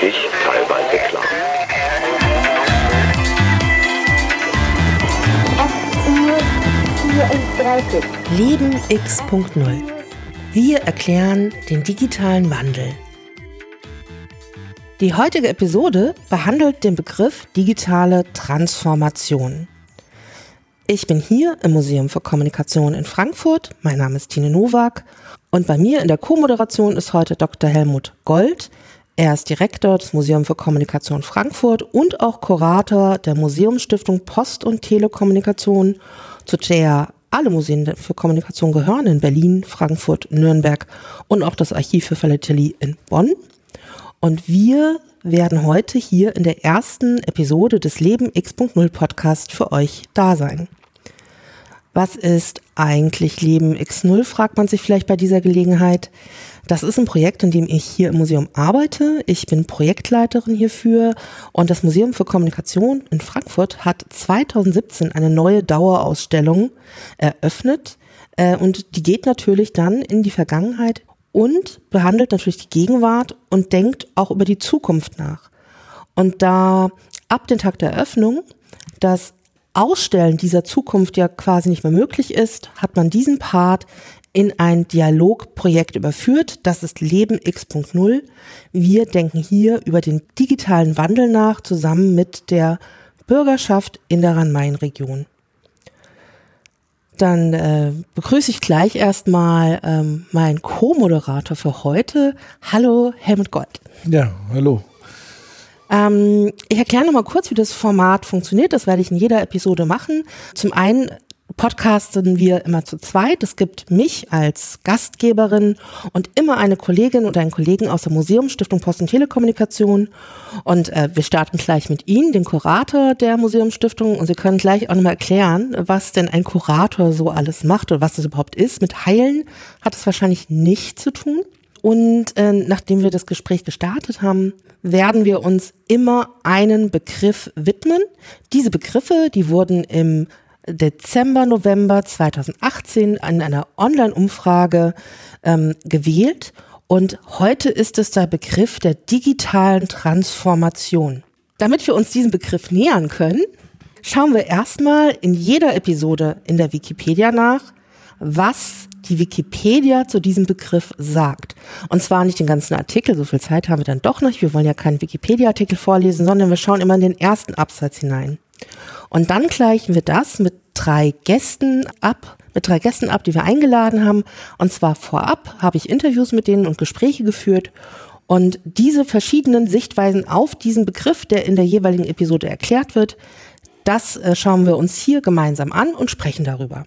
wirklich teilweise klar. Leben X.0. Wir erklären den digitalen Wandel. Die heutige Episode behandelt den Begriff digitale Transformation. Ich bin hier im Museum für Kommunikation in Frankfurt. Mein Name ist Tine Nowak und bei mir in der Co-Moderation ist heute Dr. Helmut Gold. Er ist Direktor des Museums für Kommunikation Frankfurt und auch Kurator der Museumsstiftung Post- und Telekommunikation, zu der alle Museen für Kommunikation gehören in Berlin, Frankfurt, Nürnberg und auch das Archiv für Philatelie in Bonn. Und wir werden heute hier in der ersten Episode des Leben X.0 Podcast für euch da sein. Was ist eigentlich Leben X0, fragt man sich vielleicht bei dieser Gelegenheit. Das ist ein Projekt, in dem ich hier im Museum arbeite. Ich bin Projektleiterin hierfür und das Museum für Kommunikation in Frankfurt hat 2017 eine neue Dauerausstellung eröffnet äh, und die geht natürlich dann in die Vergangenheit und behandelt natürlich die Gegenwart und denkt auch über die Zukunft nach. Und da ab dem Tag der Eröffnung das Ausstellen dieser Zukunft ja quasi nicht mehr möglich ist, hat man diesen Part in ein Dialogprojekt überführt. Das ist Leben X.0. Wir denken hier über den digitalen Wandel nach, zusammen mit der Bürgerschaft in der Rhein-Main-Region. Dann äh, begrüße ich gleich erstmal ähm, meinen Co-Moderator für heute. Hallo, Helmut Gold. Ja, hallo. Ähm, ich erkläre nochmal kurz, wie das Format funktioniert. Das werde ich in jeder Episode machen. Zum einen podcasten wir immer zu zweit. Es gibt mich als Gastgeberin und immer eine Kollegin oder einen Kollegen aus der Museumsstiftung Post- und Telekommunikation. Und äh, wir starten gleich mit Ihnen, dem Kurator der Museumsstiftung. Und Sie können gleich auch nochmal erklären, was denn ein Kurator so alles macht oder was das überhaupt ist. Mit Heilen hat es wahrscheinlich nichts zu tun. Und äh, nachdem wir das Gespräch gestartet haben, werden wir uns immer einen Begriff widmen. Diese Begriffe, die wurden im Dezember, November 2018 in einer Online-Umfrage ähm, gewählt. Und heute ist es der Begriff der digitalen Transformation. Damit wir uns diesem Begriff nähern können, schauen wir erstmal in jeder Episode in der Wikipedia nach, was die Wikipedia zu diesem Begriff sagt. Und zwar nicht den ganzen Artikel, so viel Zeit haben wir dann doch nicht. Wir wollen ja keinen Wikipedia-Artikel vorlesen, sondern wir schauen immer in den ersten Absatz hinein. Und dann gleichen wir das mit drei Gästen ab, mit drei Gästen ab, die wir eingeladen haben. Und zwar vorab habe ich Interviews mit denen und Gespräche geführt. Und diese verschiedenen Sichtweisen auf diesen Begriff, der in der jeweiligen Episode erklärt wird, das äh, schauen wir uns hier gemeinsam an und sprechen darüber.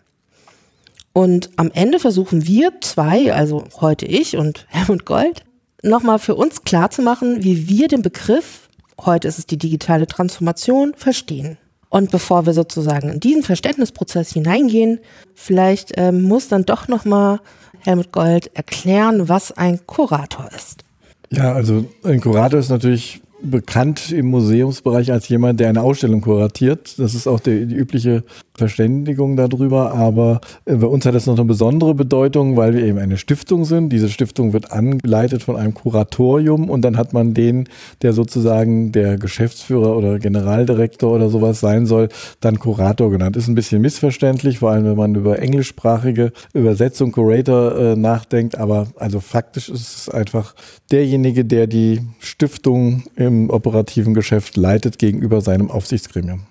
Und am Ende versuchen wir zwei, also heute ich und Helmut Gold, nochmal für uns klar zu machen, wie wir den Begriff, heute ist es die digitale Transformation, verstehen. Und bevor wir sozusagen in diesen Verständnisprozess hineingehen, vielleicht ähm, muss dann doch nochmal Helmut Gold erklären, was ein Kurator ist. Ja, also ein Kurator ist natürlich bekannt im Museumsbereich als jemand, der eine Ausstellung kuratiert. Das ist auch die, die übliche Verständigung darüber. Aber äh, bei uns hat das noch eine besondere Bedeutung, weil wir eben eine Stiftung sind. Diese Stiftung wird angeleitet von einem Kuratorium und dann hat man den, der sozusagen der Geschäftsführer oder Generaldirektor oder sowas sein soll, dann Kurator genannt. Ist ein bisschen missverständlich, vor allem wenn man über englischsprachige Übersetzung Curator äh, nachdenkt. Aber also faktisch ist es einfach derjenige, der die Stiftung im operativen Geschäft leitet gegenüber seinem Aufsichtsgremium.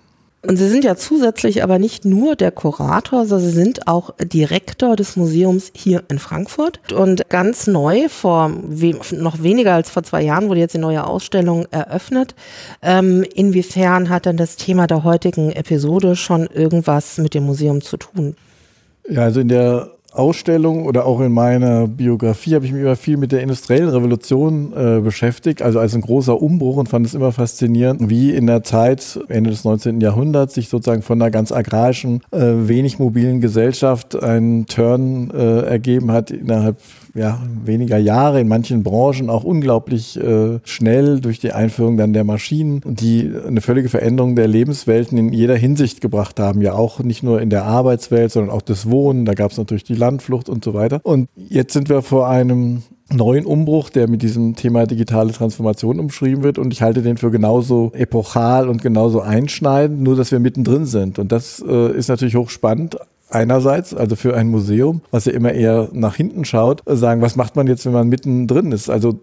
Und Sie sind ja zusätzlich aber nicht nur der Kurator, sondern Sie sind auch Direktor des Museums hier in Frankfurt. Und ganz neu, vor we noch weniger als vor zwei Jahren, wurde jetzt die neue Ausstellung eröffnet. Ähm, inwiefern hat denn das Thema der heutigen Episode schon irgendwas mit dem Museum zu tun? Ja, also in der Ausstellung oder auch in meiner Biografie habe ich mich immer viel mit der industriellen Revolution äh, beschäftigt, also als ein großer Umbruch und fand es immer faszinierend, wie in der Zeit Ende des 19. Jahrhunderts sich sozusagen von einer ganz agrarischen, äh, wenig mobilen Gesellschaft ein Turn äh, ergeben hat innerhalb ja, weniger Jahre, in manchen Branchen auch unglaublich äh, schnell durch die Einführung dann der Maschinen, die eine völlige Veränderung der Lebenswelten in jeder Hinsicht gebracht haben. Ja, auch nicht nur in der Arbeitswelt, sondern auch das Wohnen. Da gab es natürlich die Landflucht und so weiter. Und jetzt sind wir vor einem neuen Umbruch, der mit diesem Thema digitale Transformation umschrieben wird. Und ich halte den für genauso epochal und genauso einschneidend, nur dass wir mittendrin sind. Und das äh, ist natürlich hochspannend einerseits, also für ein Museum, was ja immer eher nach hinten schaut, sagen, was macht man jetzt, wenn man mittendrin ist? Also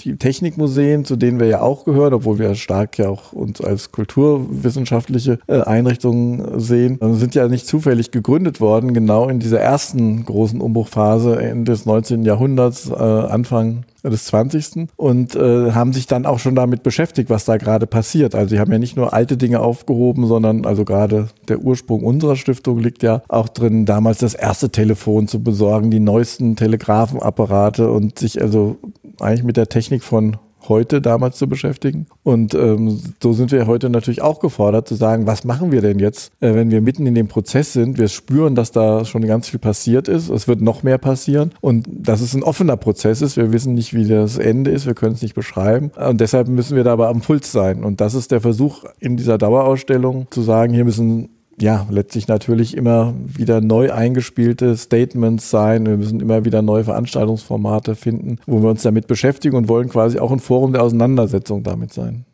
die Technikmuseen, zu denen wir ja auch gehören, obwohl wir stark ja auch uns als kulturwissenschaftliche äh, Einrichtungen sehen, äh, sind ja nicht zufällig gegründet worden, genau in dieser ersten großen Umbruchphase Ende des 19. Jahrhunderts, äh, Anfang des 20. und äh, haben sich dann auch schon damit beschäftigt, was da gerade passiert. Also sie haben ja nicht nur alte Dinge aufgehoben, sondern also gerade der Ursprung unserer Stiftung liegt ja auch drin, damals das erste Telefon zu besorgen, die neuesten Telegrafenapparate und sich also eigentlich mit der Technik von heute damals zu beschäftigen. Und ähm, so sind wir heute natürlich auch gefordert zu sagen, was machen wir denn jetzt, äh, wenn wir mitten in dem Prozess sind. Wir spüren, dass da schon ganz viel passiert ist. Es wird noch mehr passieren und dass es ein offener Prozess ist. Wir wissen nicht, wie das Ende ist. Wir können es nicht beschreiben. Und deshalb müssen wir da aber am Puls sein. Und das ist der Versuch in dieser Dauerausstellung zu sagen, hier müssen ja, letztlich natürlich immer wieder neu eingespielte Statements sein. Wir müssen immer wieder neue Veranstaltungsformate finden, wo wir uns damit beschäftigen und wollen quasi auch ein Forum der Auseinandersetzung damit sein.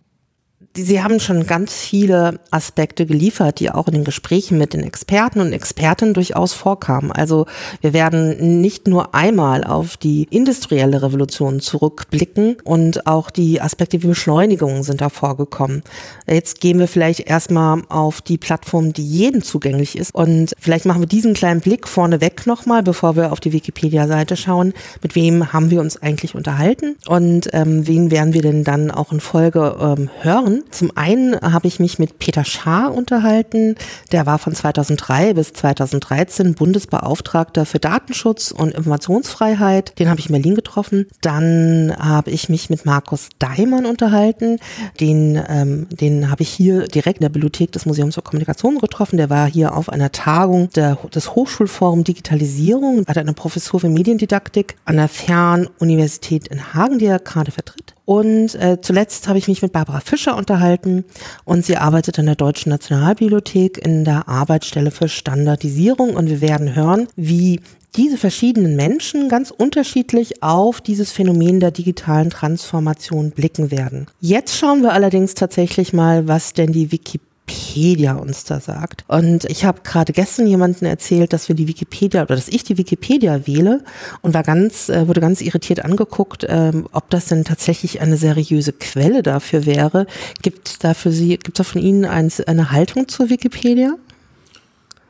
Sie haben schon ganz viele Aspekte geliefert, die auch in den Gesprächen mit den Experten und Expertinnen durchaus vorkamen. Also wir werden nicht nur einmal auf die industrielle Revolution zurückblicken und auch die Aspekte wie Beschleunigung sind da vorgekommen. Jetzt gehen wir vielleicht erstmal auf die Plattform, die jedem zugänglich ist und vielleicht machen wir diesen kleinen Blick vorneweg nochmal, bevor wir auf die Wikipedia-Seite schauen. Mit wem haben wir uns eigentlich unterhalten und ähm, wen werden wir denn dann auch in Folge ähm, hören? Zum einen habe ich mich mit Peter Schaar unterhalten. Der war von 2003 bis 2013 Bundesbeauftragter für Datenschutz und Informationsfreiheit. Den habe ich in Berlin getroffen. Dann habe ich mich mit Markus Daimann unterhalten. Den, ähm, den habe ich hier direkt in der Bibliothek des Museums für Kommunikation getroffen. Der war hier auf einer Tagung der, des Hochschulforum Digitalisierung, hat eine Professur für Mediendidaktik an der Fernuniversität in Hagen, die er gerade vertritt. Und äh, zuletzt habe ich mich mit Barbara Fischer unterhalten und sie arbeitet an der Deutschen Nationalbibliothek in der Arbeitsstelle für Standardisierung und wir werden hören, wie diese verschiedenen Menschen ganz unterschiedlich auf dieses Phänomen der digitalen Transformation blicken werden. Jetzt schauen wir allerdings tatsächlich mal, was denn die Wikipedia Wikipedia uns da sagt. Und ich habe gerade gestern jemanden erzählt, dass wir die Wikipedia oder dass ich die Wikipedia wähle und war ganz, äh, wurde ganz irritiert angeguckt, ähm, ob das denn tatsächlich eine seriöse Quelle dafür wäre. Gibt es da für Sie, gibt es da von Ihnen ein, eine Haltung zur Wikipedia?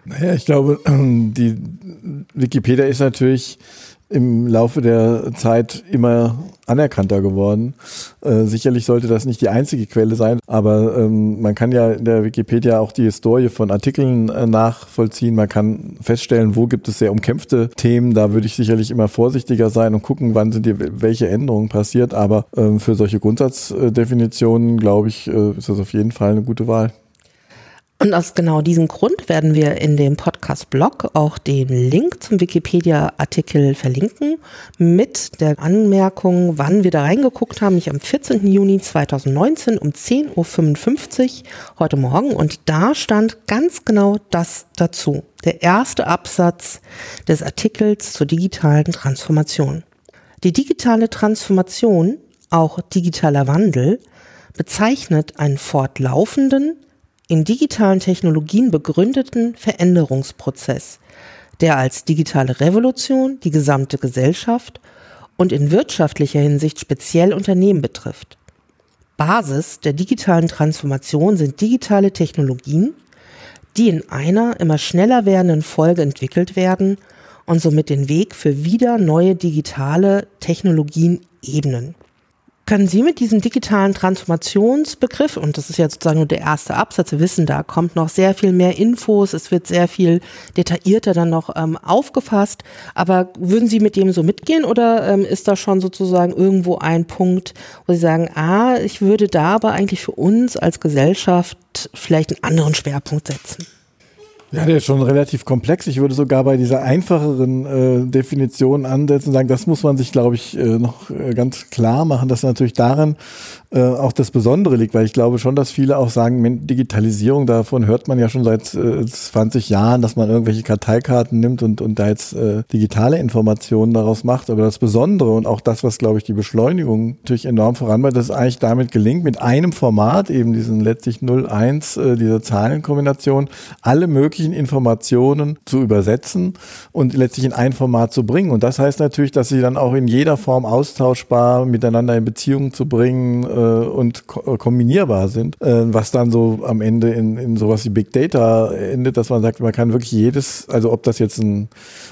Naja, ich glaube, die Wikipedia ist natürlich im Laufe der Zeit immer anerkannter geworden. Äh, sicherlich sollte das nicht die einzige Quelle sein, aber ähm, man kann ja in der Wikipedia auch die Historie von Artikeln äh, nachvollziehen. Man kann feststellen, wo gibt es sehr umkämpfte Themen. Da würde ich sicherlich immer vorsichtiger sein und gucken, wann sind die, welche Änderungen passiert. Aber ähm, für solche Grundsatzdefinitionen, glaube ich, äh, ist das auf jeden Fall eine gute Wahl. Und aus genau diesem Grund werden wir in dem Podcast-Blog auch den Link zum Wikipedia-Artikel verlinken mit der Anmerkung, wann wir da reingeguckt haben, nicht am 14. Juni 2019 um 10.55 Uhr heute Morgen. Und da stand ganz genau das dazu. Der erste Absatz des Artikels zur digitalen Transformation. Die digitale Transformation, auch digitaler Wandel, bezeichnet einen fortlaufenden, in digitalen Technologien begründeten Veränderungsprozess, der als digitale Revolution die gesamte Gesellschaft und in wirtschaftlicher Hinsicht speziell Unternehmen betrifft. Basis der digitalen Transformation sind digitale Technologien, die in einer immer schneller werdenden Folge entwickelt werden und somit den Weg für wieder neue digitale Technologien ebnen. Können Sie mit diesem digitalen Transformationsbegriff, und das ist jetzt sozusagen nur der erste Absatz, wir wissen, da kommt noch sehr viel mehr Infos, es wird sehr viel detaillierter dann noch ähm, aufgefasst, aber würden Sie mit dem so mitgehen oder ähm, ist da schon sozusagen irgendwo ein Punkt, wo Sie sagen, ah, ich würde da aber eigentlich für uns als Gesellschaft vielleicht einen anderen Schwerpunkt setzen? Ja, der ist schon relativ komplex. Ich würde sogar bei dieser einfacheren äh, Definition ansetzen und sagen, das muss man sich, glaube ich, äh, noch äh, ganz klar machen, dass natürlich daran äh, auch das Besondere liegt, weil ich glaube schon, dass viele auch sagen, Digitalisierung, davon hört man ja schon seit äh, 20 Jahren, dass man irgendwelche Karteikarten nimmt und, und da jetzt äh, digitale Informationen daraus macht. Aber das Besondere und auch das, was, glaube ich, die Beschleunigung natürlich enorm voranbringt, dass es eigentlich damit gelingt, mit einem Format, eben diesen letztlich 0-1, äh, diese Zahlenkombination, alle möglichen Informationen zu übersetzen und letztlich in ein Format zu bringen. Und das heißt natürlich, dass sie dann auch in jeder Form austauschbar miteinander in Beziehung zu bringen, und ko kombinierbar sind, äh, was dann so am Ende in, in sowas wie Big Data endet, dass man sagt, man kann wirklich jedes, also ob das jetzt ein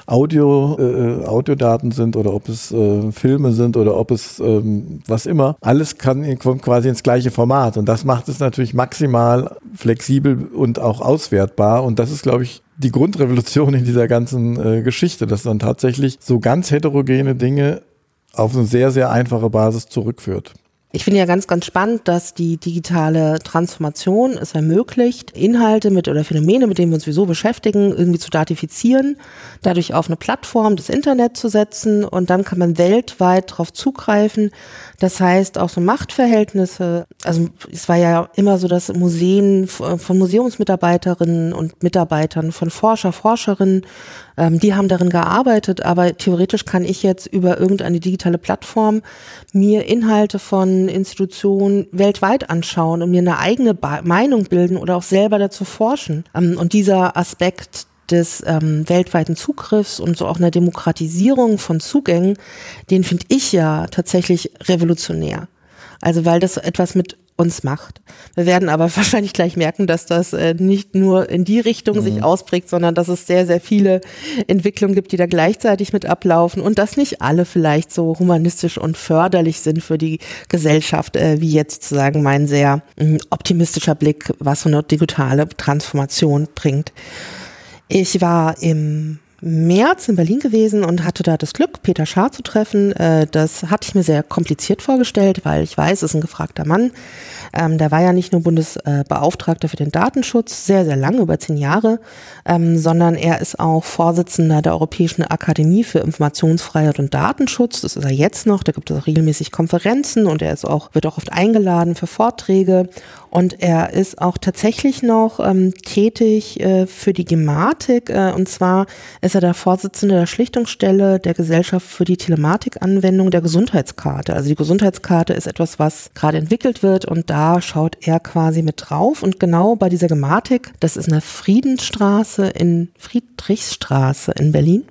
Audio, äh, Audiodaten sind oder ob es äh, Filme sind oder ob es ähm, was immer, alles kann in, quasi ins gleiche Format und das macht es natürlich maximal flexibel und auch auswertbar und das ist, glaube ich, die Grundrevolution in dieser ganzen äh, Geschichte, dass dann tatsächlich so ganz heterogene Dinge auf eine sehr, sehr einfache Basis zurückführt. Ich finde ja ganz, ganz spannend, dass die digitale Transformation es ermöglicht, Inhalte mit oder Phänomene, mit denen wir uns sowieso beschäftigen, irgendwie zu datifizieren, dadurch auf eine Plattform des Internet zu setzen und dann kann man weltweit darauf zugreifen. Das heißt, auch so Machtverhältnisse, also es war ja immer so, dass Museen von Museumsmitarbeiterinnen und Mitarbeitern, von Forscher, Forscherinnen ähm, die haben darin gearbeitet, aber theoretisch kann ich jetzt über irgendeine digitale Plattform mir Inhalte von Institutionen weltweit anschauen und mir eine eigene ba Meinung bilden oder auch selber dazu forschen. Ähm, und dieser Aspekt des ähm, weltweiten Zugriffs und so auch einer Demokratisierung von Zugängen, den finde ich ja tatsächlich revolutionär. Also weil das etwas mit uns macht. Wir werden aber wahrscheinlich gleich merken, dass das äh, nicht nur in die Richtung mhm. sich ausprägt, sondern dass es sehr, sehr viele Entwicklungen gibt, die da gleichzeitig mit ablaufen und dass nicht alle vielleicht so humanistisch und förderlich sind für die Gesellschaft, äh, wie jetzt sozusagen mein sehr äh, optimistischer Blick, was so eine digitale Transformation bringt. Ich war im März in Berlin gewesen und hatte da das Glück, Peter Schaar zu treffen. Äh, das hatte ich mir sehr kompliziert vorgestellt, weil ich weiß, es ist ein gefragter Mann. Ähm, der war ja nicht nur Bundesbeauftragter für den Datenschutz, sehr, sehr lange, über zehn Jahre, ähm, sondern er ist auch Vorsitzender der Europäischen Akademie für Informationsfreiheit und Datenschutz. Das ist er jetzt noch. Da gibt es auch regelmäßig Konferenzen und er ist auch, wird auch oft eingeladen für Vorträge. Und er ist auch tatsächlich noch ähm, tätig äh, für die Gematik. Äh, und zwar ist er der Vorsitzende der Schlichtungsstelle der Gesellschaft für die Telematikanwendung der Gesundheitskarte. Also die Gesundheitskarte ist etwas, was gerade entwickelt wird und da schaut er quasi mit drauf. Und genau bei dieser Gematik, das ist eine Friedensstraße in Friedrichsstraße in Berlin.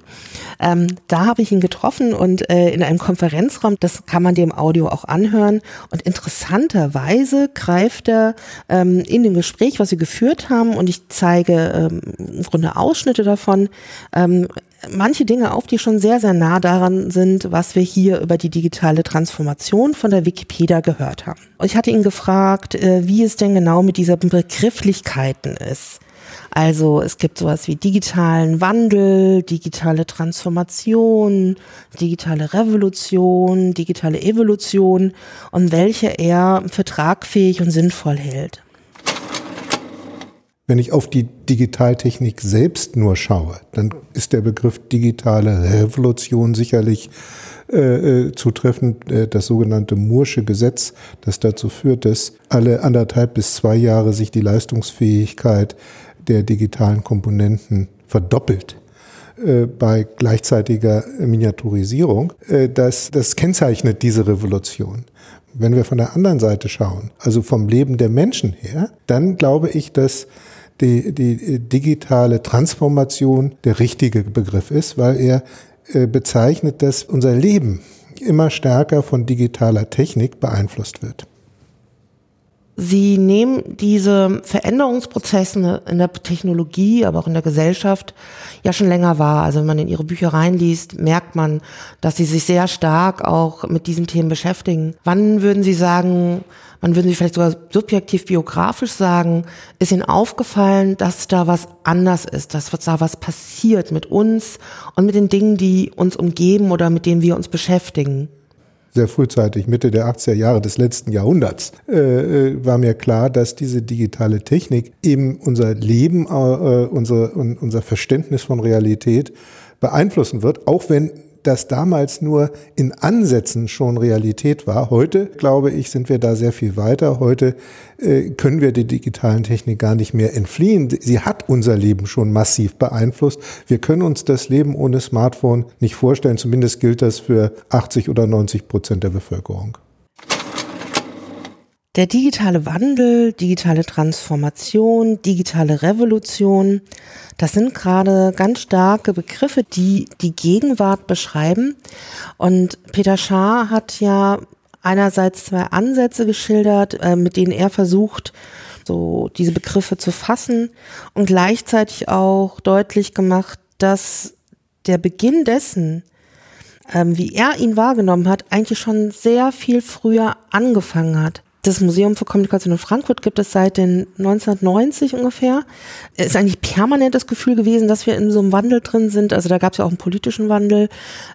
Ähm, da habe ich ihn getroffen und äh, in einem Konferenzraum, das kann man dem Audio auch anhören. Und interessanterweise greift er ähm, in dem Gespräch, was wir geführt haben, und ich zeige ähm, im Grunde Ausschnitte davon, ähm, manche Dinge auf, die schon sehr, sehr nah daran sind, was wir hier über die digitale Transformation von der Wikipedia gehört haben. Und ich hatte ihn gefragt, äh, wie es denn genau mit dieser Begrifflichkeiten ist. Also es gibt sowas wie digitalen Wandel, digitale Transformation, digitale Revolution, digitale Evolution und welche er für tragfähig und sinnvoll hält. Wenn ich auf die Digitaltechnik selbst nur schaue, dann ist der Begriff digitale Revolution sicherlich äh, äh zutreffend. Äh, das sogenannte Mursche Gesetz, das dazu führt, dass alle anderthalb bis zwei Jahre sich die Leistungsfähigkeit der digitalen Komponenten verdoppelt äh, bei gleichzeitiger Miniaturisierung, äh, das, das kennzeichnet diese Revolution. Wenn wir von der anderen Seite schauen, also vom Leben der Menschen her, dann glaube ich, dass die, die digitale Transformation der richtige Begriff ist, weil er äh, bezeichnet, dass unser Leben immer stärker von digitaler Technik beeinflusst wird. Sie nehmen diese Veränderungsprozesse in der Technologie, aber auch in der Gesellschaft ja schon länger wahr. Also wenn man in Ihre Bücher reinliest, merkt man, dass Sie sich sehr stark auch mit diesen Themen beschäftigen. Wann würden Sie sagen, wann würden Sie vielleicht sogar subjektiv biografisch sagen, ist Ihnen aufgefallen, dass da was anders ist, dass da was passiert mit uns und mit den Dingen, die uns umgeben oder mit denen wir uns beschäftigen? Sehr frühzeitig, Mitte der 80er Jahre des letzten Jahrhunderts, äh, äh, war mir klar, dass diese digitale Technik eben unser Leben, äh, unser, unser Verständnis von Realität beeinflussen wird, auch wenn das damals nur in Ansätzen schon Realität war. Heute, glaube ich, sind wir da sehr viel weiter. Heute äh, können wir der digitalen Technik gar nicht mehr entfliehen. Sie hat unser Leben schon massiv beeinflusst. Wir können uns das Leben ohne Smartphone nicht vorstellen. Zumindest gilt das für 80 oder 90 Prozent der Bevölkerung. Der digitale Wandel, digitale Transformation, digitale Revolution, das sind gerade ganz starke Begriffe, die die Gegenwart beschreiben. Und Peter Schaar hat ja einerseits zwei Ansätze geschildert, äh, mit denen er versucht, so diese Begriffe zu fassen und gleichzeitig auch deutlich gemacht, dass der Beginn dessen, ähm, wie er ihn wahrgenommen hat, eigentlich schon sehr viel früher angefangen hat. Das Museum für Kommunikation in Frankfurt gibt es seit den 1990 ungefähr. Es ist eigentlich permanent das Gefühl gewesen, dass wir in so einem Wandel drin sind. Also da gab es ja auch einen politischen Wandel.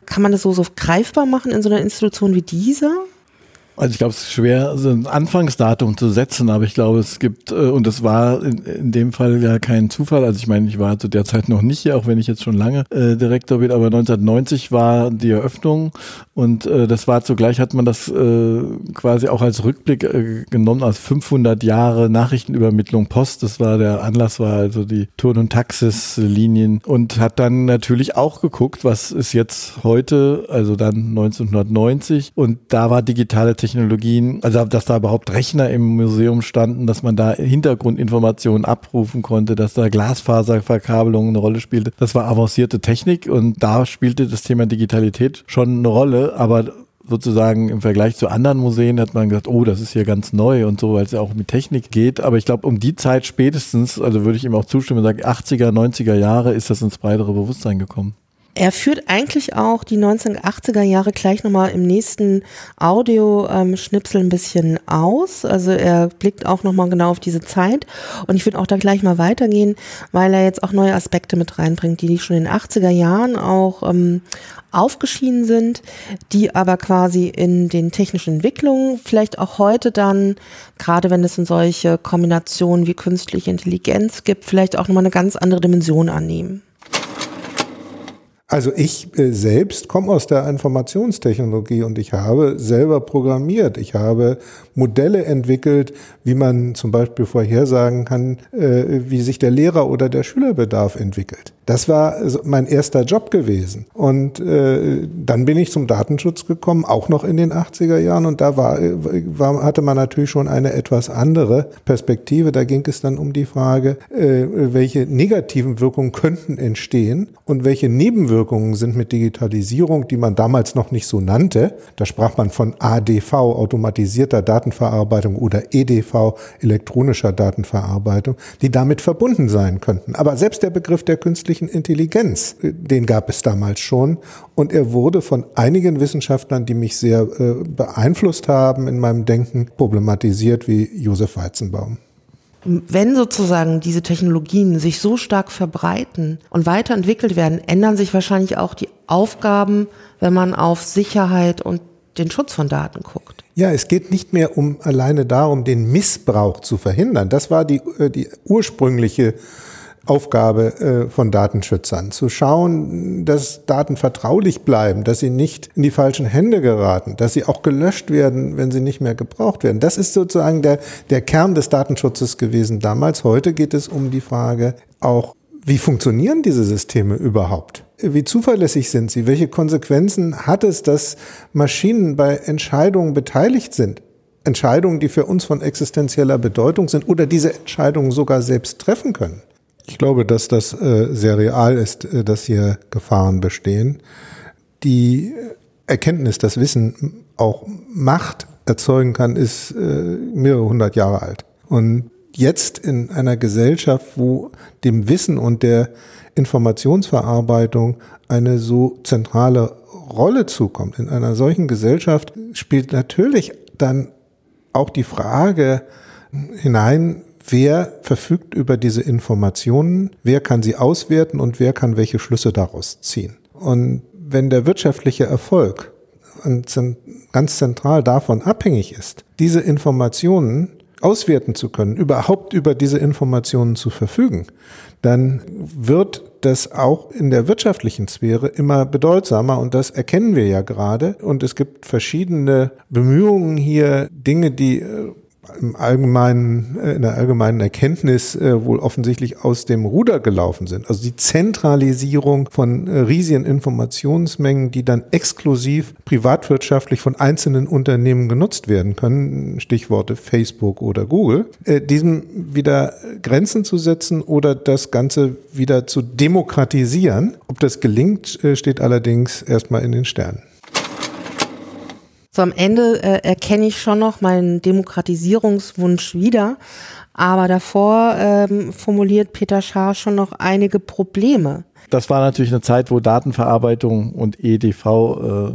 Kann man das so, so greifbar machen in so einer Institution wie dieser? Also ich glaube, es ist schwer, so ein Anfangsdatum zu setzen, aber ich glaube, es gibt, äh, und es war in, in, dem Fall ja kein Zufall. Also ich meine, ich war zu der Zeit noch nicht hier, auch wenn ich jetzt schon lange äh, Direktor bin, aber 1990 war die Eröffnung und äh, das war zugleich, hat man das äh, quasi auch als Rückblick äh, genommen, als 500 Jahre Nachrichtenübermittlung Post. Das war der Anlass, war also die Turn- und Taxis-Linien und hat dann natürlich auch geguckt, was ist jetzt heute, also dann 1990 und da war digitale Technologie Technologien, also dass da überhaupt Rechner im Museum standen, dass man da Hintergrundinformationen abrufen konnte, dass da Glasfaserverkabelung eine Rolle spielte. Das war avancierte Technik und da spielte das Thema Digitalität schon eine Rolle, aber sozusagen im Vergleich zu anderen Museen hat man gesagt, oh, das ist hier ganz neu und so, weil es ja auch mit Technik geht. Aber ich glaube, um die Zeit spätestens, also würde ich ihm auch zustimmen sagen, 80er, 90er Jahre ist das ins breitere Bewusstsein gekommen. Er führt eigentlich auch die 1980er Jahre gleich nochmal im nächsten Audioschnipsel ein bisschen aus. Also er blickt auch nochmal genau auf diese Zeit. Und ich würde auch da gleich mal weitergehen, weil er jetzt auch neue Aspekte mit reinbringt, die schon in den 80er Jahren auch ähm, aufgeschieden sind, die aber quasi in den technischen Entwicklungen vielleicht auch heute dann, gerade wenn es in solche Kombinationen wie künstliche Intelligenz gibt, vielleicht auch nochmal eine ganz andere Dimension annehmen. Also ich äh, selbst komme aus der Informationstechnologie und ich habe selber programmiert. Ich habe Modelle entwickelt, wie man zum Beispiel vorhersagen kann, äh, wie sich der Lehrer oder der Schülerbedarf entwickelt. Das war mein erster Job gewesen. Und äh, dann bin ich zum Datenschutz gekommen, auch noch in den 80er Jahren. Und da war, war, hatte man natürlich schon eine etwas andere Perspektive. Da ging es dann um die Frage, äh, welche negativen Wirkungen könnten entstehen und welche Nebenwirkungen sind mit Digitalisierung, die man damals noch nicht so nannte. Da sprach man von ADV, automatisierter Datenverarbeitung oder EDV, elektronischer Datenverarbeitung, die damit verbunden sein könnten. Aber selbst der Begriff der künstlichen künstlichen Intelligenz, den gab es damals schon. Und er wurde von einigen Wissenschaftlern, die mich sehr äh, beeinflusst haben in meinem Denken, problematisiert, wie Josef Weizenbaum. Wenn sozusagen diese Technologien sich so stark verbreiten und weiterentwickelt werden, ändern sich wahrscheinlich auch die Aufgaben, wenn man auf Sicherheit und den Schutz von Daten guckt. Ja, es geht nicht mehr um alleine darum, den Missbrauch zu verhindern. Das war die, äh, die ursprüngliche Aufgabe äh, von Datenschützern, zu schauen, dass Daten vertraulich bleiben, dass sie nicht in die falschen Hände geraten, dass sie auch gelöscht werden, wenn sie nicht mehr gebraucht werden. Das ist sozusagen der, der Kern des Datenschutzes gewesen damals. Heute geht es um die Frage auch, wie funktionieren diese Systeme überhaupt? Wie zuverlässig sind sie? Welche Konsequenzen hat es, dass Maschinen bei Entscheidungen beteiligt sind? Entscheidungen, die für uns von existenzieller Bedeutung sind oder diese Entscheidungen sogar selbst treffen können. Ich glaube, dass das äh, sehr real ist, äh, dass hier Gefahren bestehen. Die Erkenntnis, dass Wissen auch Macht erzeugen kann, ist äh, mehrere hundert Jahre alt. Und jetzt in einer Gesellschaft, wo dem Wissen und der Informationsverarbeitung eine so zentrale Rolle zukommt, in einer solchen Gesellschaft spielt natürlich dann auch die Frage hinein, wer verfügt über diese Informationen, wer kann sie auswerten und wer kann welche Schlüsse daraus ziehen. Und wenn der wirtschaftliche Erfolg ganz zentral davon abhängig ist, diese Informationen auswerten zu können, überhaupt über diese Informationen zu verfügen, dann wird das auch in der wirtschaftlichen Sphäre immer bedeutsamer und das erkennen wir ja gerade. Und es gibt verschiedene Bemühungen hier, Dinge, die äh, im allgemeinen, äh, in der allgemeinen Erkenntnis äh, wohl offensichtlich aus dem Ruder gelaufen sind. Also die Zentralisierung von äh, riesigen Informationsmengen, die dann exklusiv privatwirtschaftlich von einzelnen Unternehmen genutzt werden können, Stichworte Facebook oder Google, diesem wieder Grenzen zu setzen oder das Ganze wieder zu demokratisieren. Ob das gelingt, steht allerdings erstmal in den Sternen. So am Ende äh, erkenne ich schon noch meinen Demokratisierungswunsch wieder, aber davor ähm, formuliert Peter Schaar schon noch einige Probleme. Das war natürlich eine Zeit, wo Datenverarbeitung und EDV äh,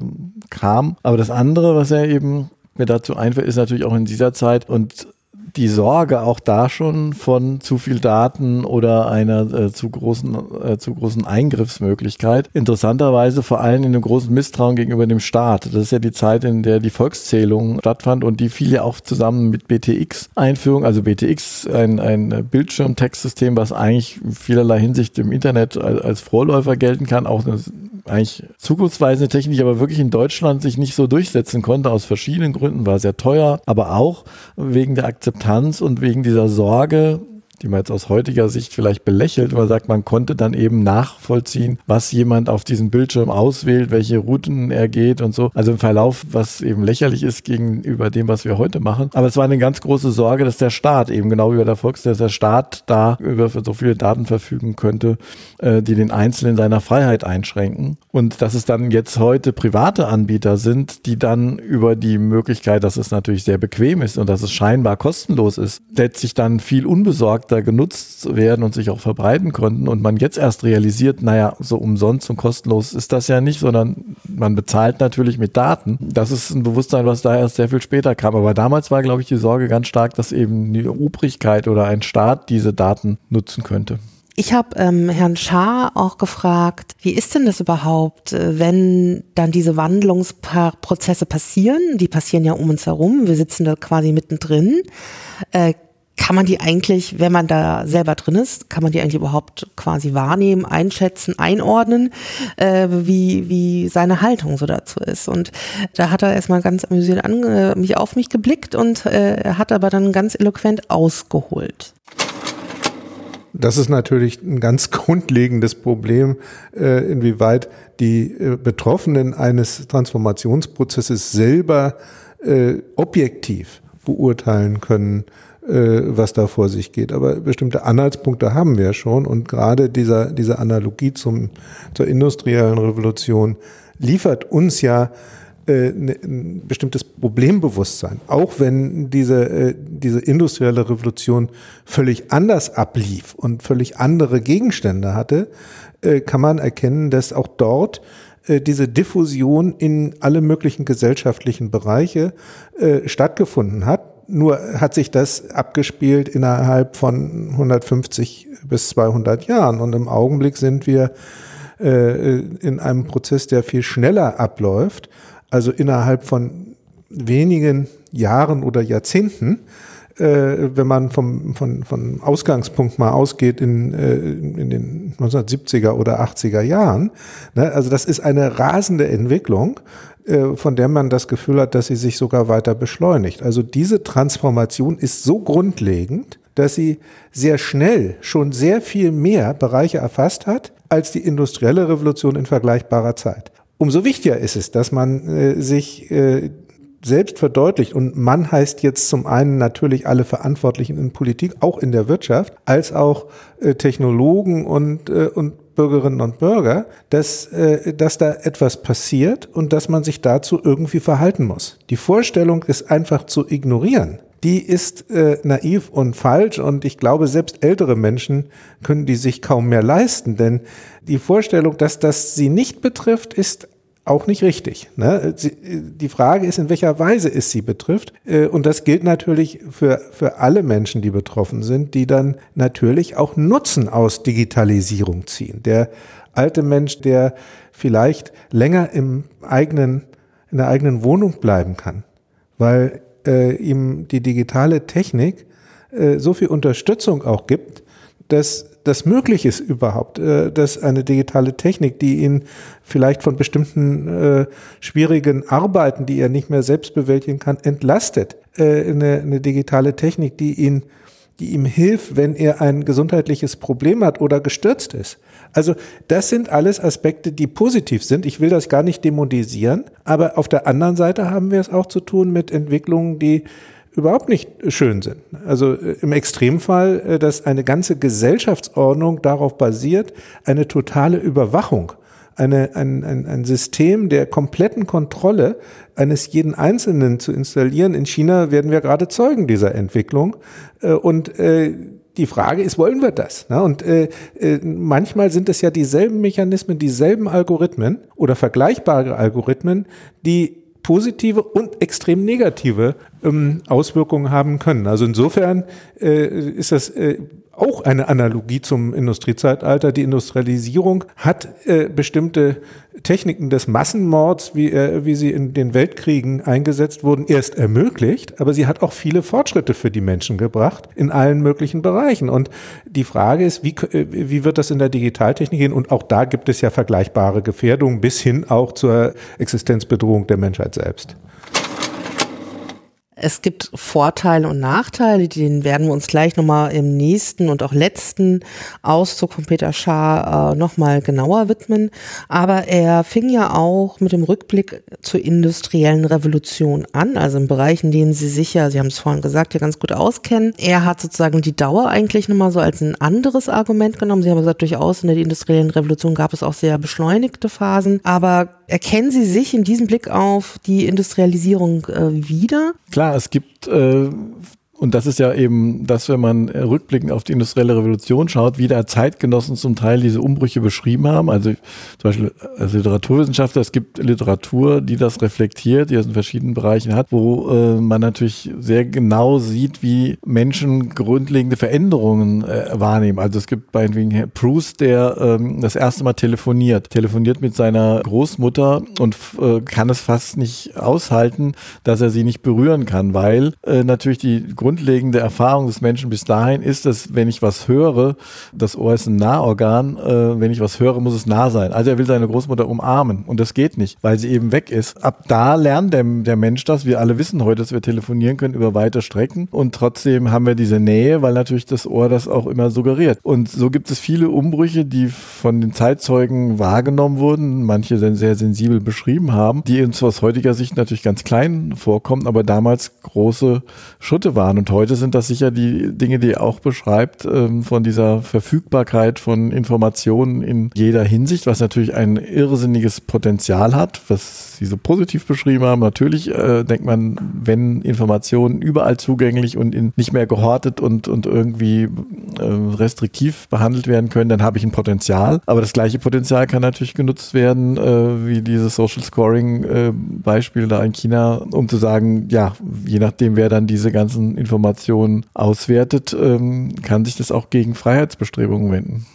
kam. Aber das andere, was er eben mir dazu einfällt, ist natürlich auch in dieser Zeit und die Sorge auch da schon von zu viel Daten oder einer äh, zu großen äh, zu großen Eingriffsmöglichkeit. Interessanterweise vor allem in einem großen Misstrauen gegenüber dem Staat. Das ist ja die Zeit, in der die Volkszählung stattfand und die fiel ja auch zusammen mit BTX-Einführung. Also BTX, ein, ein Bildschirmtextsystem, was eigentlich in vielerlei Hinsicht im Internet als, als Vorläufer gelten kann, auch eine eigentlich zukunftsweisende Technik, aber wirklich in Deutschland sich nicht so durchsetzen konnte, aus verschiedenen Gründen, war sehr teuer, aber auch wegen der Akzeptanz und wegen dieser Sorge, die man jetzt aus heutiger Sicht vielleicht belächelt, weil man sagt, man konnte dann eben nachvollziehen, was jemand auf diesem Bildschirm auswählt, welche Routen er geht und so. Also im Verlauf, was eben lächerlich ist gegenüber dem, was wir heute machen. Aber es war eine ganz große Sorge, dass der Staat eben genau wie bei der Volks, dass der Staat da über so viele Daten verfügen könnte, äh, die den Einzelnen seiner Freiheit einschränken. Und dass es dann jetzt heute private Anbieter sind, die dann über die Möglichkeit, dass es natürlich sehr bequem ist und dass es scheinbar kostenlos ist, letztlich dann viel unbesorgt da genutzt werden und sich auch verbreiten konnten und man jetzt erst realisiert, naja, so umsonst und kostenlos ist das ja nicht, sondern man bezahlt natürlich mit Daten. Das ist ein Bewusstsein, was da erst sehr viel später kam. Aber damals war, glaube ich, die Sorge ganz stark, dass eben die Obrigkeit oder ein Staat diese Daten nutzen könnte. Ich habe ähm, Herrn Schaar auch gefragt, wie ist denn das überhaupt, äh, wenn dann diese Wandlungsprozesse passieren? Die passieren ja um uns herum. Wir sitzen da quasi mittendrin. Äh, kann man die eigentlich, wenn man da selber drin ist, kann man die eigentlich überhaupt quasi wahrnehmen, einschätzen, einordnen, äh, wie, wie seine Haltung so dazu ist. Und da hat er erstmal ganz amüsiert an, äh, mich auf mich geblickt und äh, hat aber dann ganz eloquent ausgeholt. Das ist natürlich ein ganz grundlegendes Problem, äh, inwieweit die äh, Betroffenen eines Transformationsprozesses selber äh, objektiv beurteilen können, was da vor sich geht. Aber bestimmte Anhaltspunkte haben wir schon und gerade dieser, diese Analogie zum, zur industriellen Revolution liefert uns ja äh, ne, ein bestimmtes Problembewusstsein. Auch wenn diese, äh, diese industrielle Revolution völlig anders ablief und völlig andere Gegenstände hatte, äh, kann man erkennen, dass auch dort äh, diese Diffusion in alle möglichen gesellschaftlichen Bereiche äh, stattgefunden hat nur hat sich das abgespielt innerhalb von 150 bis 200 Jahren. Und im Augenblick sind wir äh, in einem Prozess, der viel schneller abläuft. Also innerhalb von wenigen Jahren oder Jahrzehnten, äh, wenn man vom, von, von Ausgangspunkt mal ausgeht in, äh, in den 1970er oder 80er Jahren. Ne? Also das ist eine rasende Entwicklung. Äh, von der man das Gefühl hat, dass sie sich sogar weiter beschleunigt. Also diese Transformation ist so grundlegend, dass sie sehr schnell schon sehr viel mehr Bereiche erfasst hat als die industrielle Revolution in vergleichbarer Zeit. Umso wichtiger ist es, dass man äh, sich äh, selbst verdeutlicht, und man heißt jetzt zum einen natürlich alle Verantwortlichen in Politik, auch in der Wirtschaft, als auch äh, Technologen und, äh, und Bürgerinnen und Bürger, dass, äh, dass da etwas passiert und dass man sich dazu irgendwie verhalten muss. Die Vorstellung, es einfach zu ignorieren, die ist äh, naiv und falsch und ich glaube, selbst ältere Menschen können die sich kaum mehr leisten, denn die Vorstellung, dass das sie nicht betrifft, ist auch nicht richtig. Ne? Die Frage ist, in welcher Weise es sie betrifft. Äh, und das gilt natürlich für, für alle Menschen, die betroffen sind, die dann natürlich auch Nutzen aus Digitalisierung ziehen. Der alte Mensch, der vielleicht länger im eigenen in der eigenen Wohnung bleiben kann, weil äh, ihm die digitale Technik äh, so viel Unterstützung auch gibt, dass das möglich ist überhaupt, äh, dass eine digitale Technik, die ihn vielleicht von bestimmten äh, schwierigen Arbeiten, die er nicht mehr selbst bewältigen kann, entlastet. Äh, eine, eine digitale Technik, die ihn die ihm hilft, wenn er ein gesundheitliches Problem hat oder gestürzt ist. Also das sind alles Aspekte, die positiv sind. Ich will das gar nicht dämonisieren, aber auf der anderen Seite haben wir es auch zu tun mit Entwicklungen, die überhaupt nicht schön sind. Also äh, im Extremfall, äh, dass eine ganze Gesellschaftsordnung darauf basiert, eine totale Überwachung, eine, ein, ein, ein System der kompletten Kontrolle eines jeden Einzelnen zu installieren. In China werden wir gerade Zeugen dieser Entwicklung. Äh, und die Frage ist, wollen wir das? Und manchmal sind es ja dieselben Mechanismen, dieselben Algorithmen oder vergleichbare Algorithmen, die positive und extrem negative ähm, Auswirkungen haben können. Also insofern äh, ist das äh, auch eine Analogie zum Industriezeitalter. Die Industrialisierung hat äh, bestimmte Techniken des Massenmords, wie, äh, wie sie in den Weltkriegen eingesetzt wurden, erst ermöglicht, aber sie hat auch viele Fortschritte für die Menschen gebracht in allen möglichen Bereichen. Und die Frage ist, wie, äh, wie wird das in der Digitaltechnik gehen? Und auch da gibt es ja vergleichbare Gefährdungen bis hin auch zur Existenzbedrohung der Menschheit selbst. Es gibt Vorteile und Nachteile, den werden wir uns gleich nochmal im nächsten und auch letzten Auszug von Peter Schaar äh, nochmal genauer widmen. Aber er fing ja auch mit dem Rückblick zur industriellen Revolution an, also in Bereichen, in denen Sie sich ja, Sie haben es vorhin gesagt, ja ganz gut auskennen. Er hat sozusagen die Dauer eigentlich nochmal so als ein anderes Argument genommen. Sie haben gesagt, durchaus in der industriellen Revolution gab es auch sehr beschleunigte Phasen. Aber erkennen Sie sich in diesem Blick auf die Industrialisierung äh, wieder? Klar, es gibt äh, und das ist ja eben das, wenn man rückblickend auf die industrielle Revolution schaut, wie da Zeitgenossen zum Teil diese Umbrüche beschrieben haben. Also zum Beispiel als Literaturwissenschaftler, es gibt Literatur, die das reflektiert, die das in verschiedenen Bereichen hat, wo äh, man natürlich sehr genau sieht, wie Menschen grundlegende Veränderungen äh, wahrnehmen. Also es gibt bei Proust, der ähm, das erste Mal telefoniert, telefoniert mit seiner Großmutter und äh, kann es fast nicht aushalten, dass er sie nicht berühren kann, weil äh, natürlich die grundlegende Erfahrung des Menschen bis dahin ist, dass wenn ich was höre, das Ohr ist ein Nahorgan, äh, wenn ich was höre, muss es nah sein. Also er will seine Großmutter umarmen und das geht nicht, weil sie eben weg ist. Ab da lernt der, der Mensch das. Wir alle wissen heute, dass wir telefonieren können über weite Strecken und trotzdem haben wir diese Nähe, weil natürlich das Ohr das auch immer suggeriert. Und so gibt es viele Umbrüche, die von den Zeitzeugen wahrgenommen wurden, manche sehr sensibel beschrieben haben, die uns aus heutiger Sicht natürlich ganz klein vorkommen, aber damals große Schritte waren waren. Und heute sind das sicher die Dinge, die er auch beschreibt, ähm, von dieser Verfügbarkeit von Informationen in jeder Hinsicht, was natürlich ein irrsinniges Potenzial hat, was Sie so positiv beschrieben haben. Natürlich äh, denkt man, wenn Informationen überall zugänglich und in, nicht mehr gehortet und, und irgendwie äh, restriktiv behandelt werden können, dann habe ich ein Potenzial. Aber das gleiche Potenzial kann natürlich genutzt werden, äh, wie dieses Social Scoring äh, da in China, um zu sagen, ja, je nachdem, wer dann diese ganzen Informationen auswertet, ähm, kann sich das auch gegen Freiheitsbestrebungen wenden.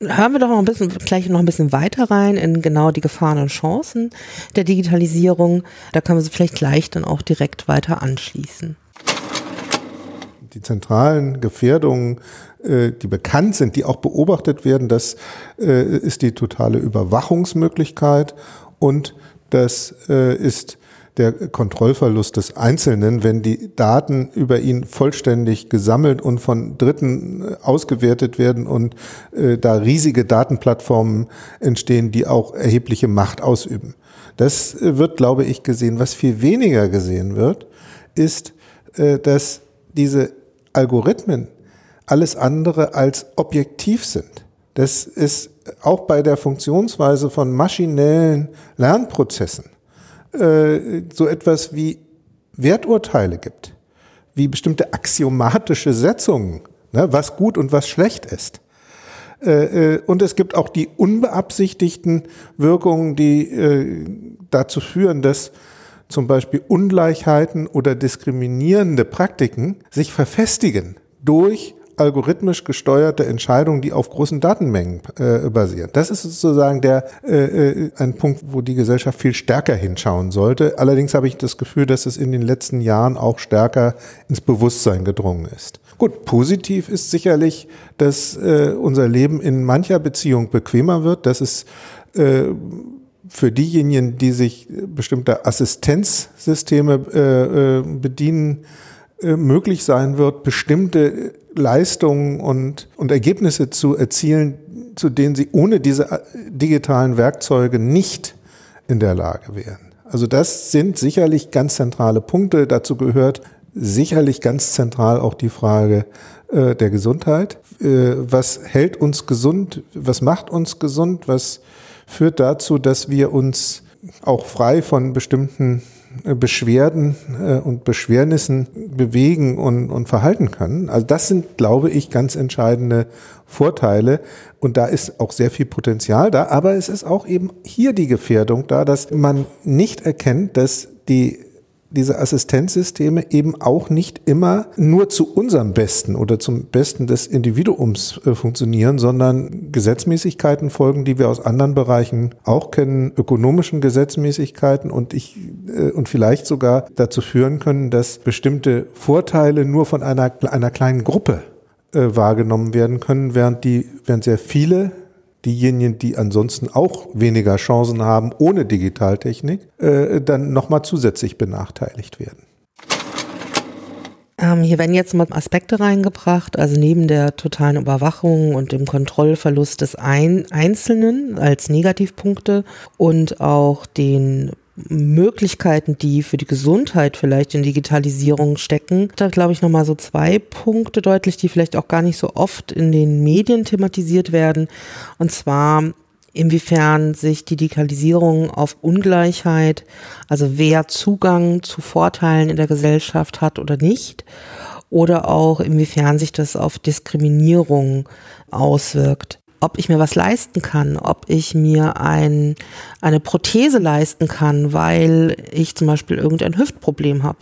Hören wir doch noch ein bisschen, gleich noch ein bisschen weiter rein in genau die Gefahren und Chancen der Digitalisierung. Da können wir sie vielleicht gleich dann auch direkt weiter anschließen. Die zentralen Gefährdungen, äh, die bekannt sind, die auch beobachtet werden, das äh, ist die totale Überwachungsmöglichkeit und das äh, ist der Kontrollverlust des Einzelnen, wenn die Daten über ihn vollständig gesammelt und von Dritten äh, ausgewertet werden und äh, da riesige Datenplattformen entstehen, die auch erhebliche Macht ausüben. Das äh, wird, glaube ich, gesehen. Was viel weniger gesehen wird, ist, äh, dass diese Algorithmen alles andere als objektiv sind. Das ist auch bei der Funktionsweise von maschinellen Lernprozessen äh, so etwas wie Werturteile gibt, wie bestimmte axiomatische Setzungen, ne, was gut und was schlecht ist. Äh, äh, und es gibt auch die unbeabsichtigten Wirkungen, die äh, dazu führen, dass zum Beispiel Ungleichheiten oder diskriminierende Praktiken sich verfestigen durch algorithmisch gesteuerte Entscheidungen, die auf großen Datenmengen äh, basieren. Das ist sozusagen der äh, äh, ein Punkt, wo die Gesellschaft viel stärker hinschauen sollte. Allerdings habe ich das Gefühl, dass es in den letzten Jahren auch stärker ins Bewusstsein gedrungen ist. Gut, positiv ist sicherlich, dass äh, unser Leben in mancher Beziehung bequemer wird, dass es äh, für diejenigen, die sich bestimmter Assistenzsysteme äh, äh, bedienen, äh, möglich sein wird, bestimmte Leistungen und, und Ergebnisse zu erzielen, zu denen sie ohne diese äh, digitalen Werkzeuge nicht in der Lage wären. Also das sind sicherlich ganz zentrale Punkte. Dazu gehört sicherlich ganz zentral auch die Frage äh, der Gesundheit. Äh, was hält uns gesund? Was macht uns gesund? Was führt dazu, dass wir uns auch frei von bestimmten Beschwerden äh, und Beschwernissen bewegen und, und verhalten können. Also das sind, glaube ich, ganz entscheidende Vorteile. Und da ist auch sehr viel Potenzial da. Aber es ist auch eben hier die Gefährdung da, dass man nicht erkennt, dass die diese Assistenzsysteme eben auch nicht immer nur zu unserem Besten oder zum Besten des Individuums äh, funktionieren, sondern Gesetzmäßigkeiten folgen, die wir aus anderen Bereichen auch kennen, ökonomischen Gesetzmäßigkeiten und ich äh, und vielleicht sogar dazu führen können, dass bestimmte Vorteile nur von einer, einer kleinen Gruppe äh, wahrgenommen werden können, während die, während sehr viele diejenigen, die ansonsten auch weniger Chancen haben ohne Digitaltechnik, äh, dann nochmal zusätzlich benachteiligt werden. Ähm, hier werden jetzt mal Aspekte reingebracht, also neben der totalen Überwachung und dem Kontrollverlust des Ein Einzelnen als Negativpunkte und auch den Möglichkeiten, die für die Gesundheit vielleicht in Digitalisierung stecken, da glaube ich nochmal so zwei Punkte deutlich, die vielleicht auch gar nicht so oft in den Medien thematisiert werden. Und zwar inwiefern sich die Digitalisierung auf Ungleichheit, also wer Zugang zu Vorteilen in der Gesellschaft hat oder nicht, oder auch inwiefern sich das auf Diskriminierung auswirkt ob ich mir was leisten kann, ob ich mir ein, eine Prothese leisten kann, weil ich zum Beispiel irgendein Hüftproblem habe,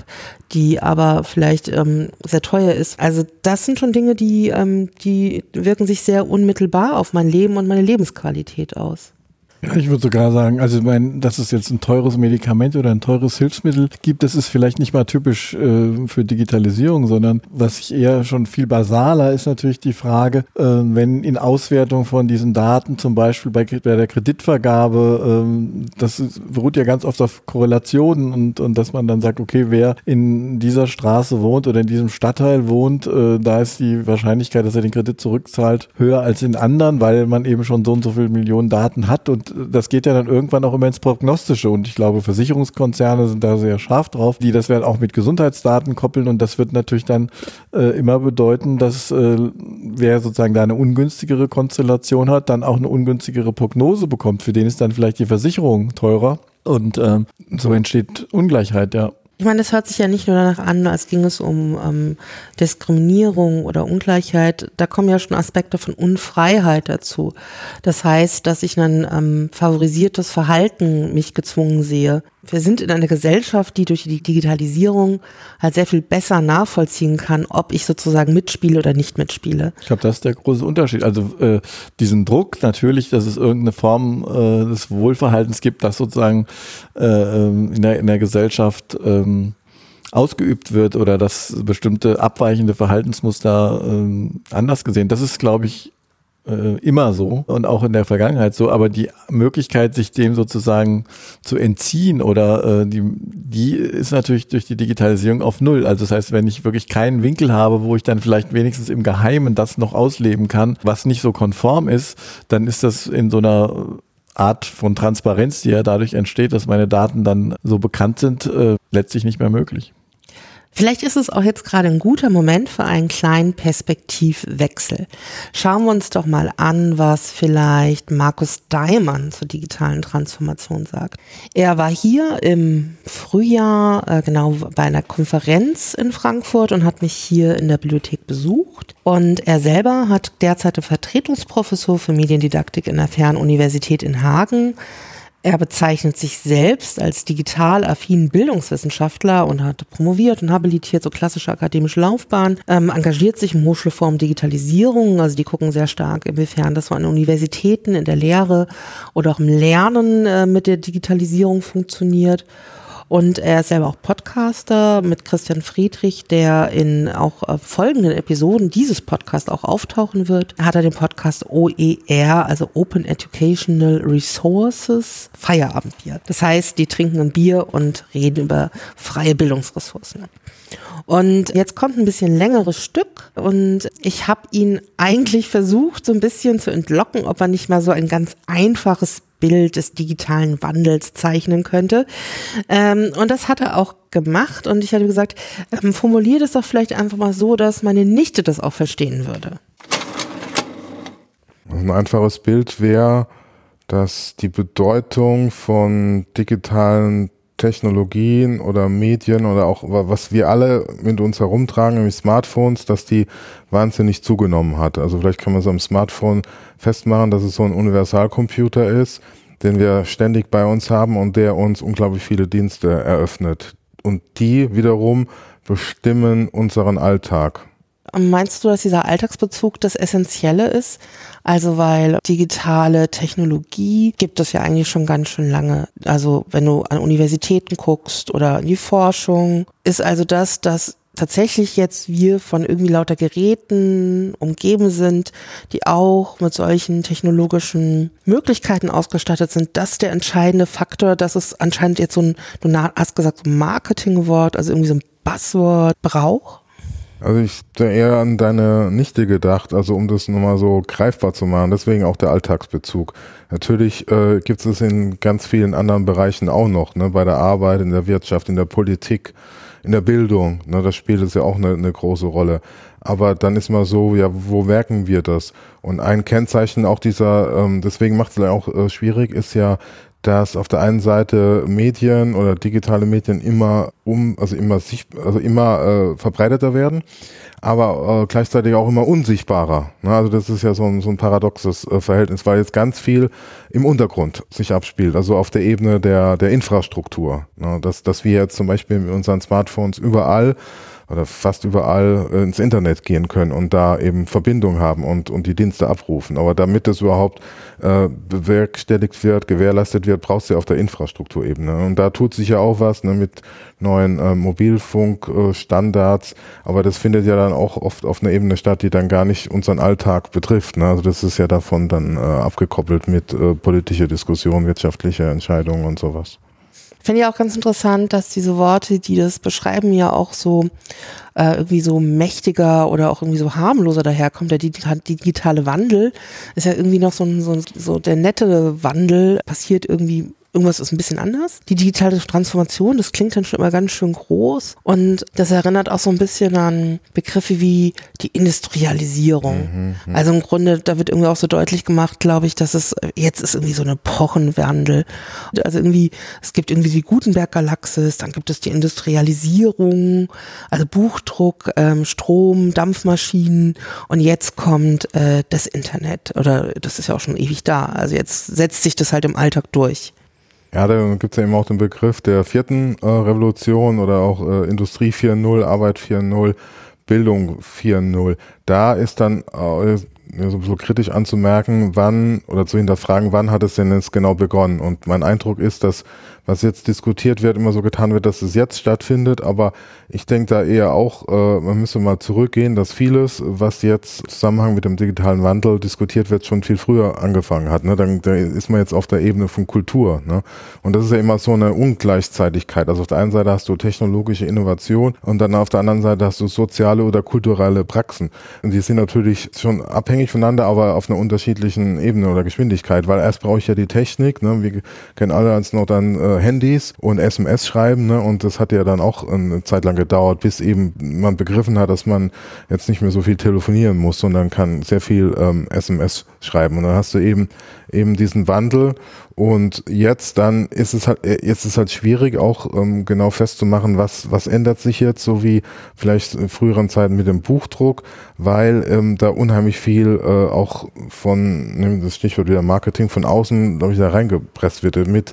die aber vielleicht ähm, sehr teuer ist. Also das sind schon Dinge, die, ähm, die wirken sich sehr unmittelbar auf mein Leben und meine Lebensqualität aus. Ich würde sogar sagen, also ich meine, dass es jetzt ein teures Medikament oder ein teures Hilfsmittel gibt, das ist vielleicht nicht mal typisch äh, für Digitalisierung, sondern was ich eher schon viel basaler ist natürlich die Frage, äh, wenn in Auswertung von diesen Daten, zum Beispiel bei, bei der Kreditvergabe, äh, das ist, beruht ja ganz oft auf Korrelationen und, und dass man dann sagt, okay, wer in dieser Straße wohnt oder in diesem Stadtteil wohnt, äh, da ist die Wahrscheinlichkeit, dass er den Kredit zurückzahlt, höher als in anderen, weil man eben schon so und so viele Millionen Daten hat und das geht ja dann irgendwann auch immer ins Prognostische und ich glaube, Versicherungskonzerne sind da sehr scharf drauf, die das werden auch mit Gesundheitsdaten koppeln und das wird natürlich dann äh, immer bedeuten, dass äh, wer sozusagen da eine ungünstigere Konstellation hat, dann auch eine ungünstigere Prognose bekommt. Für den ist dann vielleicht die Versicherung teurer und ähm, so entsteht Ungleichheit, ja. Ich meine, das hört sich ja nicht nur danach an, als ging es um ähm, Diskriminierung oder Ungleichheit. Da kommen ja schon Aspekte von Unfreiheit dazu. Das heißt, dass ich ein ähm, favorisiertes Verhalten mich gezwungen sehe, wir sind in einer Gesellschaft, die durch die Digitalisierung halt sehr viel besser nachvollziehen kann, ob ich sozusagen mitspiele oder nicht mitspiele. Ich glaube, das ist der große Unterschied. Also äh, diesen Druck natürlich, dass es irgendeine Form äh, des Wohlverhaltens gibt, das sozusagen äh, ähm, in, der, in der Gesellschaft ähm, ausgeübt wird oder dass bestimmte abweichende Verhaltensmuster ähm, anders gesehen. Das ist, glaube ich, äh, immer so und auch in der Vergangenheit so, aber die Möglichkeit, sich dem sozusagen zu entziehen oder äh, die, die ist natürlich durch die Digitalisierung auf Null. Also das heißt, wenn ich wirklich keinen Winkel habe, wo ich dann vielleicht wenigstens im Geheimen das noch ausleben kann, was nicht so konform ist, dann ist das in so einer Art von Transparenz, die ja dadurch entsteht, dass meine Daten dann so bekannt sind, äh, letztlich nicht mehr möglich. Vielleicht ist es auch jetzt gerade ein guter Moment für einen kleinen Perspektivwechsel. Schauen wir uns doch mal an, was vielleicht Markus Daimann zur digitalen Transformation sagt. Er war hier im Frühjahr äh, genau bei einer Konferenz in Frankfurt und hat mich hier in der Bibliothek besucht. Und er selber hat derzeit eine Vertretungsprofessur für Mediendidaktik in der Fernuniversität in Hagen Er bezeichnet sich selbst als digital affinen Bildungswissenschaftler und hat promoviert und habilitiert, so klassische akademische Laufbahn, ähm, engagiert sich im Hochschulform Digitalisierung, also die gucken sehr stark, inwiefern das so an Universitäten, in der Lehre oder auch im Lernen äh, mit der Digitalisierung funktioniert und er ist selber auch Podcaster mit Christian Friedrich, der in auch äh, folgenden Episoden dieses Podcasts auch auftauchen wird. Hat er den Podcast OER, also Open Educational Resources, Feierabendbier. Das heißt, die trinken ein Bier und reden über freie Bildungsressourcen. Und jetzt kommt ein bisschen längeres Stück und ich habe ihn eigentlich versucht, so ein bisschen zu entlocken, ob er nicht mal so ein ganz einfaches Bild des digitalen Wandels zeichnen könnte. Ähm, und das hat er auch gemacht. Und ich hatte gesagt, ähm, formulier das doch vielleicht einfach mal so, dass meine Nichte das auch verstehen würde. Ein einfaches Bild wäre, dass die Bedeutung von digitalen Technologien oder Medien oder auch was wir alle mit uns herumtragen, nämlich Smartphones, dass die wahnsinnig zugenommen hat. Also vielleicht kann man so am Smartphone festmachen, dass es so ein Universalcomputer ist, den wir ständig bei uns haben und der uns unglaublich viele Dienste eröffnet. Und die wiederum bestimmen unseren Alltag. Meinst du, dass dieser Alltagsbezug das Essentielle ist? Also weil digitale Technologie gibt es ja eigentlich schon ganz schön lange. Also wenn du an Universitäten guckst oder in die Forschung, ist also das, dass tatsächlich jetzt wir von irgendwie lauter Geräten umgeben sind, die auch mit solchen technologischen Möglichkeiten ausgestattet sind, das ist der entscheidende Faktor, dass es anscheinend jetzt so ein, du hast gesagt, so ein Marketingwort, also irgendwie so ein Buzzword braucht? Also ich da eher an deine Nichte gedacht, also um das nochmal so greifbar zu machen, deswegen auch der Alltagsbezug. Natürlich äh, gibt es in ganz vielen anderen Bereichen auch noch, ne, bei der Arbeit, in der Wirtschaft, in der Politik, in der Bildung, ne, das spielt es ja auch eine, eine große Rolle. Aber dann ist mal so, ja, wo merken wir das? Und ein Kennzeichen auch dieser, ähm, deswegen macht es auch äh, schwierig, ist ja, dass auf der einen Seite Medien oder digitale Medien immer um, also immer sich, also immer äh, verbreiteter werden, aber äh, gleichzeitig auch immer unsichtbarer. Ne? Also das ist ja so ein, so ein paradoxes äh, Verhältnis, weil jetzt ganz viel im Untergrund sich abspielt, also auf der Ebene der, der Infrastruktur. Ne? Dass, dass wir jetzt zum Beispiel mit unseren Smartphones überall oder fast überall äh, ins Internet gehen können und da eben Verbindung haben und, und die Dienste abrufen. Aber damit das überhaupt äh, bewerkstelligt wird, gewährleistet wird, brauchst du ja auf der Infrastrukturebene. Und da tut sich ja auch was ne, mit neuen äh, Mobilfunkstandards, aber das findet ja dann auch oft auf einer Ebene statt, die dann gar nicht unseren Alltag betrifft. Ne? Also das ist ja davon dann äh, abgekoppelt mit äh, politischer Diskussion, wirtschaftlicher Entscheidungen und sowas. Finde ich auch ganz interessant, dass diese Worte, die das beschreiben, ja auch so äh, irgendwie so mächtiger oder auch irgendwie so harmloser daherkommt. Der digitale Wandel ist ja irgendwie noch so, ein, so, so der nette Wandel, passiert irgendwie irgendwas ist ein bisschen anders. Die digitale Transformation, das klingt dann schon immer ganz schön groß und das erinnert auch so ein bisschen an Begriffe wie die Industrialisierung. Mhm, mhm. also im Grunde, da wird irgendwie auch so deutlich gemacht, glaube ich, dass es jetzt ist irgendwie so eine Pochenwandel. Also irgendwie, es gibt irgendwie die Gutenberg-Galaxis, dann gibt es die Industrialisierung, also Buchdruck, ähm, Strom, Dampfmaschinen und jetzt kommt äh, das Internet oder das ist ja auch schon ewig da. Also jetzt setzt sich das halt im Alltag durch. Ja, da gibt es ja eben auch den Begriff der vierten äh, Revolution oder auch äh, Industrie 4.0, Arbeit 4.0, Bildung 4.0. Da ist dann äh, so kritisch anzumerken, wann oder zu hinterfragen, wann hat es denn jetzt genau begonnen. Und mein Eindruck ist, dass was jetzt diskutiert wird, immer so getan wird, dass es jetzt stattfindet. Aber ich denke da eher auch, äh, man müsste mal zurückgehen, dass vieles, was jetzt im Zusammenhang mit dem digitalen Wandel diskutiert wird, schon viel früher angefangen hat. Ne? Dann da ist man jetzt auf der Ebene von Kultur. Ne? Und das ist ja immer so eine Ungleichzeitigkeit. Also auf der einen Seite hast du technologische Innovation und dann auf der anderen Seite hast du soziale oder kulturelle Praxen. Und die sind natürlich schon abhängig voneinander, aber auf einer unterschiedlichen Ebene oder Geschwindigkeit, weil erst brauche ich ja die Technik. Ne? Wir kennen alle als noch dann äh, Handys und SMS schreiben. Ne? Und das hat ja dann auch eine Zeit lang gedauert, bis eben man begriffen hat, dass man jetzt nicht mehr so viel telefonieren muss, sondern kann sehr viel ähm, SMS schreiben. Und dann hast du eben eben diesen Wandel Und jetzt dann ist es halt, äh, jetzt ist halt schwierig auch ähm, genau festzumachen, was, was ändert sich jetzt, so wie vielleicht in früheren Zeiten mit dem Buchdruck, weil ähm, da unheimlich viel äh, auch von, nehmen das Stichwort wieder Marketing, von außen, glaube ich, da reingepresst wird mit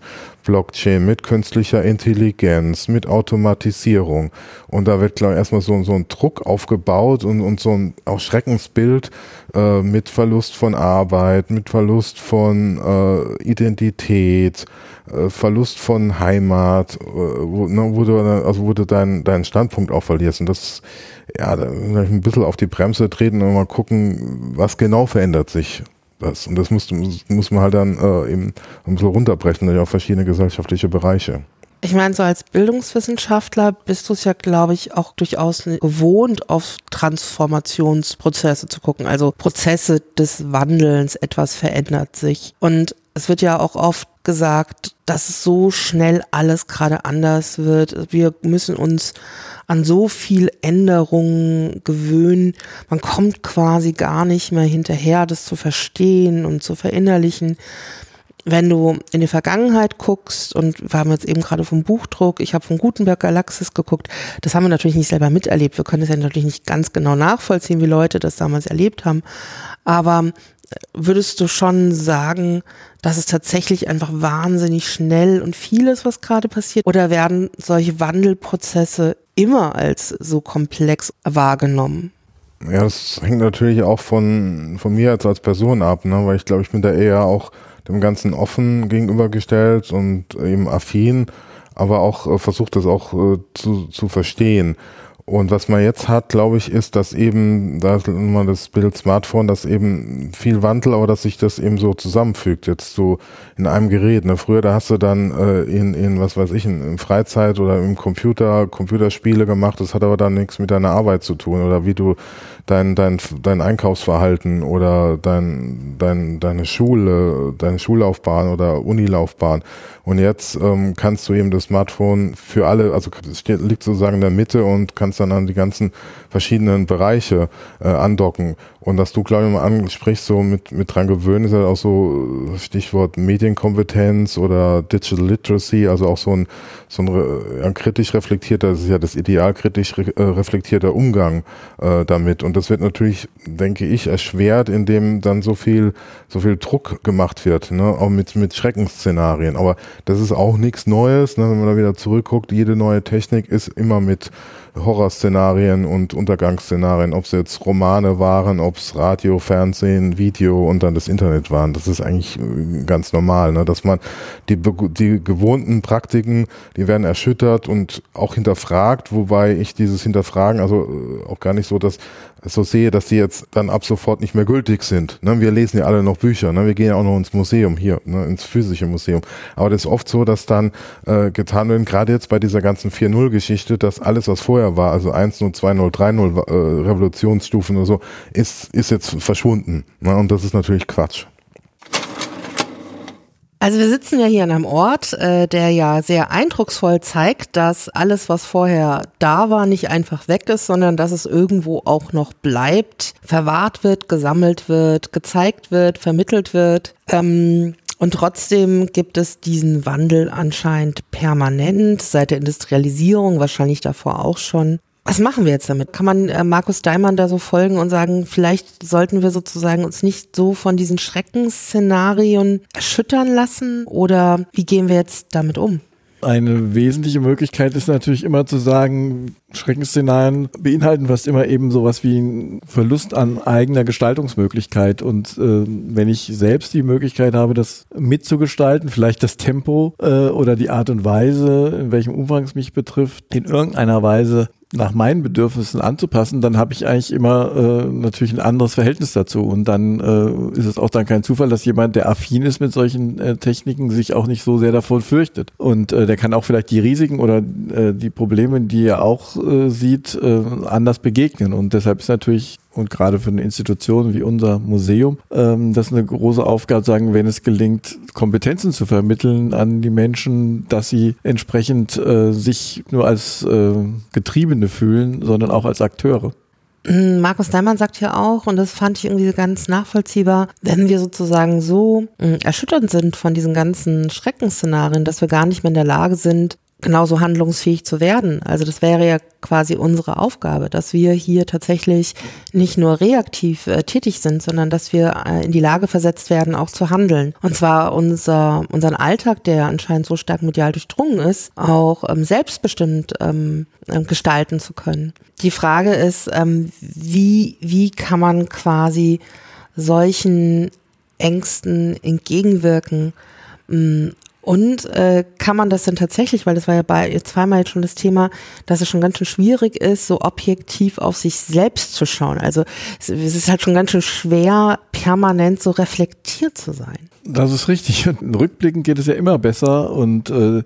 Blockchain, mit künstlicher Intelligenz, mit Automatisierung. Und da wird, glaube ich, erstmal so, so ein Druck aufgebaut und, und so ein auch Schreckensbild äh, mit Verlust von Arbeit, mit Verlust von äh, Identität, äh, Verlust von Heimat, äh, wo, ne, wo, du, also wo du deinen deinen Standpunkt auch verlierst. Und das, ja, da ein bisschen auf die Bremse treten und mal gucken, was genau verändert sich das. Und das muss, muss man halt dann äh, eben ein bisschen runterbrechen auf verschiedene gesellschaftliche Bereiche. Ich meine, so als Bildungswissenschaftler bist du es ja, glaube ich, auch durchaus gewohnt, auf Transformationsprozesse zu gucken. Also Prozesse des Wandelns, etwas verändert sich. Und es wird ja auch oft gesagt, dass so schnell alles gerade anders wird. Wir müssen uns an so viel Änderungen gewöhnen. Man kommt quasi gar nicht mehr hinterher, das zu verstehen und zu verinnerlichen wenn du in die Vergangenheit guckst, und wir haben jetzt eben gerade vom Buchdruck, ich habe von Gutenberg Galaxis geguckt, das haben wir natürlich nicht selber miterlebt. Wir können es ja natürlich nicht ganz genau nachvollziehen, wie Leute das damals erlebt haben. Aber würdest du schon sagen, dass es tatsächlich einfach wahnsinnig schnell und vieles, was gerade passiert? Oder werden solche Wandelprozesse immer als so komplex wahrgenommen? Ja, das hängt natürlich auch von, von mir als, als Person ab, ne? weil ich glaube, ich bin da eher auch dem Ganzen offen gegenübergestellt und eben affin, aber auch äh, versucht das auch äh, zu, zu verstehen. Und was man jetzt hat, glaube ich, ist, dass eben, da ist immer das Bild Smartphone, dass eben viel Wandel, aber dass sich das eben so zusammenfügt, jetzt so in einem Gerät. Ne? Früher, da hast du dann äh, in, in, was weiß ich, in, in Freizeit oder im Computer, Computerspiele gemacht, das hat aber dann nichts mit deiner Arbeit zu tun oder wie du dein, dein, dein Einkaufsverhalten oder dein, dein, deine Schule, deine Schullaufbahn oder Unilaufbahn. Und jetzt ähm, kannst du eben das Smartphone für alle, also steht, liegt sozusagen in der Mitte und kannst dann an die ganzen verschiedenen Bereiche äh, andocken. Und dass du, glaube ich, mal ansprichst, so mit, mit dran gewöhnen, ist halt auch so äh, Stichwort Medienkompetenz oder Digital Literacy, also auch so ein, so ein, ein kritisch reflektierter, das ist ja das ideal kritisch re, äh, reflektierter Umgang äh, damit. Und das wird natürlich, denke ich, erschwert, indem dann so viel, so viel Druck gemacht wird, ne? auch mit, mit Schreckensszenarien. Aber das ist auch nichts Neues, ne? wenn man da wieder zurückguckt, jede neue Technik ist immer mit Horrorszenarien und Untergangsszenarien, ob es jetzt Romane waren, ob es Radio, Fernsehen, Video und dann das Internet waren. Das ist eigentlich äh, ganz normal, ne? dass man die, die gewohnten Praktiken, die werden erschüttert und auch hinterfragt, wobei ich dieses Hinterfragen, also äh, auch gar nicht so, dass so sehe, dass die jetzt dann ab sofort nicht mehr gültig sind. Ne? Wir lesen ja alle noch Bücher, ne? wir gehen ja auch noch ins Museum hier, ne? ins physische Museum. Aber das ist oft so, dass dann äh, getan wird, gerade jetzt bei dieser ganzen 4.0-Geschichte, dass alles, was vorher war, also 1.0, 2.0, 3.0 äh, Revolutionsstufen oder so, ist, ist jetzt verschwunden. Ne? Und das ist natürlich Quatsch. Also wir sitzen ja hier an einem Ort, äh, der ja sehr eindrucksvoll zeigt, dass alles, was vorher da war, nicht einfach weg ist, sondern dass es irgendwo auch noch bleibt, verwahrt wird, gesammelt wird, gezeigt wird, vermittelt wird. Ähm, und trotzdem gibt es diesen Wandel anscheinend permanent, seit der Industrialisierung, wahrscheinlich davor auch schon. Was machen wir jetzt damit? Kann man äh, Markus Daimann da so folgen und sagen, vielleicht sollten wir sozusagen uns nicht so von diesen Schreckensszenarien erschüttern lassen? Oder wie gehen wir jetzt damit um? Eine wesentliche Möglichkeit ist natürlich immer zu sagen, Schreckensszenarien beinhalten fast immer eben sowas wie ein Verlust an eigener Gestaltungsmöglichkeit. Und äh, wenn ich selbst die Möglichkeit habe, das mitzugestalten, vielleicht das Tempo äh, oder die Art und Weise, in welchem Umfang es mich betrifft, in irgendeiner Weise nach meinen Bedürfnissen anzupassen, dann habe ich eigentlich immer äh, natürlich ein anderes Verhältnis dazu. Und dann äh, ist es auch dann kein Zufall, dass jemand, der affin ist mit solchen äh, Techniken, sich auch nicht so sehr davon fürchtet. Und äh, der kann auch vielleicht die Risiken oder äh, die Probleme, die er auch äh, sieht, äh, anders begegnen. Und deshalb ist natürlich und gerade für eine Institution wie unser Museum, ähm, das ist eine große Aufgabe, sagen, wenn es gelingt, Kompetenzen zu vermitteln an die Menschen, dass sie entsprechend äh, sich nur als äh, Getriebene fühlen, sondern auch als Akteure. Hm, Markus Daimann sagt ja auch, und das fand ich irgendwie ganz nachvollziehbar, wenn wir sozusagen so hm, erschütternd sind von diesen ganzen Schreckensszenarien, dass wir gar nicht mehr in der Lage sind, genauso handlungsfähig zu werden. Also das wäre ja quasi unsere Aufgabe, dass wir hier tatsächlich nicht nur reaktiv äh, tätig sind, sondern dass wir äh, in die Lage versetzt werden, auch zu handeln. Und zwar unser, unseren Alltag, der anscheinend so stark medial durchdrungen ist, auch ähm, selbstbestimmt ähm, äh, gestalten zu können. Die Frage ist, ähm, wie, wie kann man quasi solchen Ängsten entgegenwirken? Und äh, kann man das denn tatsächlich, weil das war ja bei zweimal jetzt schon das Thema, dass es schon ganz schön schwierig ist, so objektiv auf sich selbst zu schauen. Also es ist halt schon ganz schön schwer, permanent so reflektiert zu sein. Das ist richtig. Und rückblickend geht es ja immer besser. Und äh,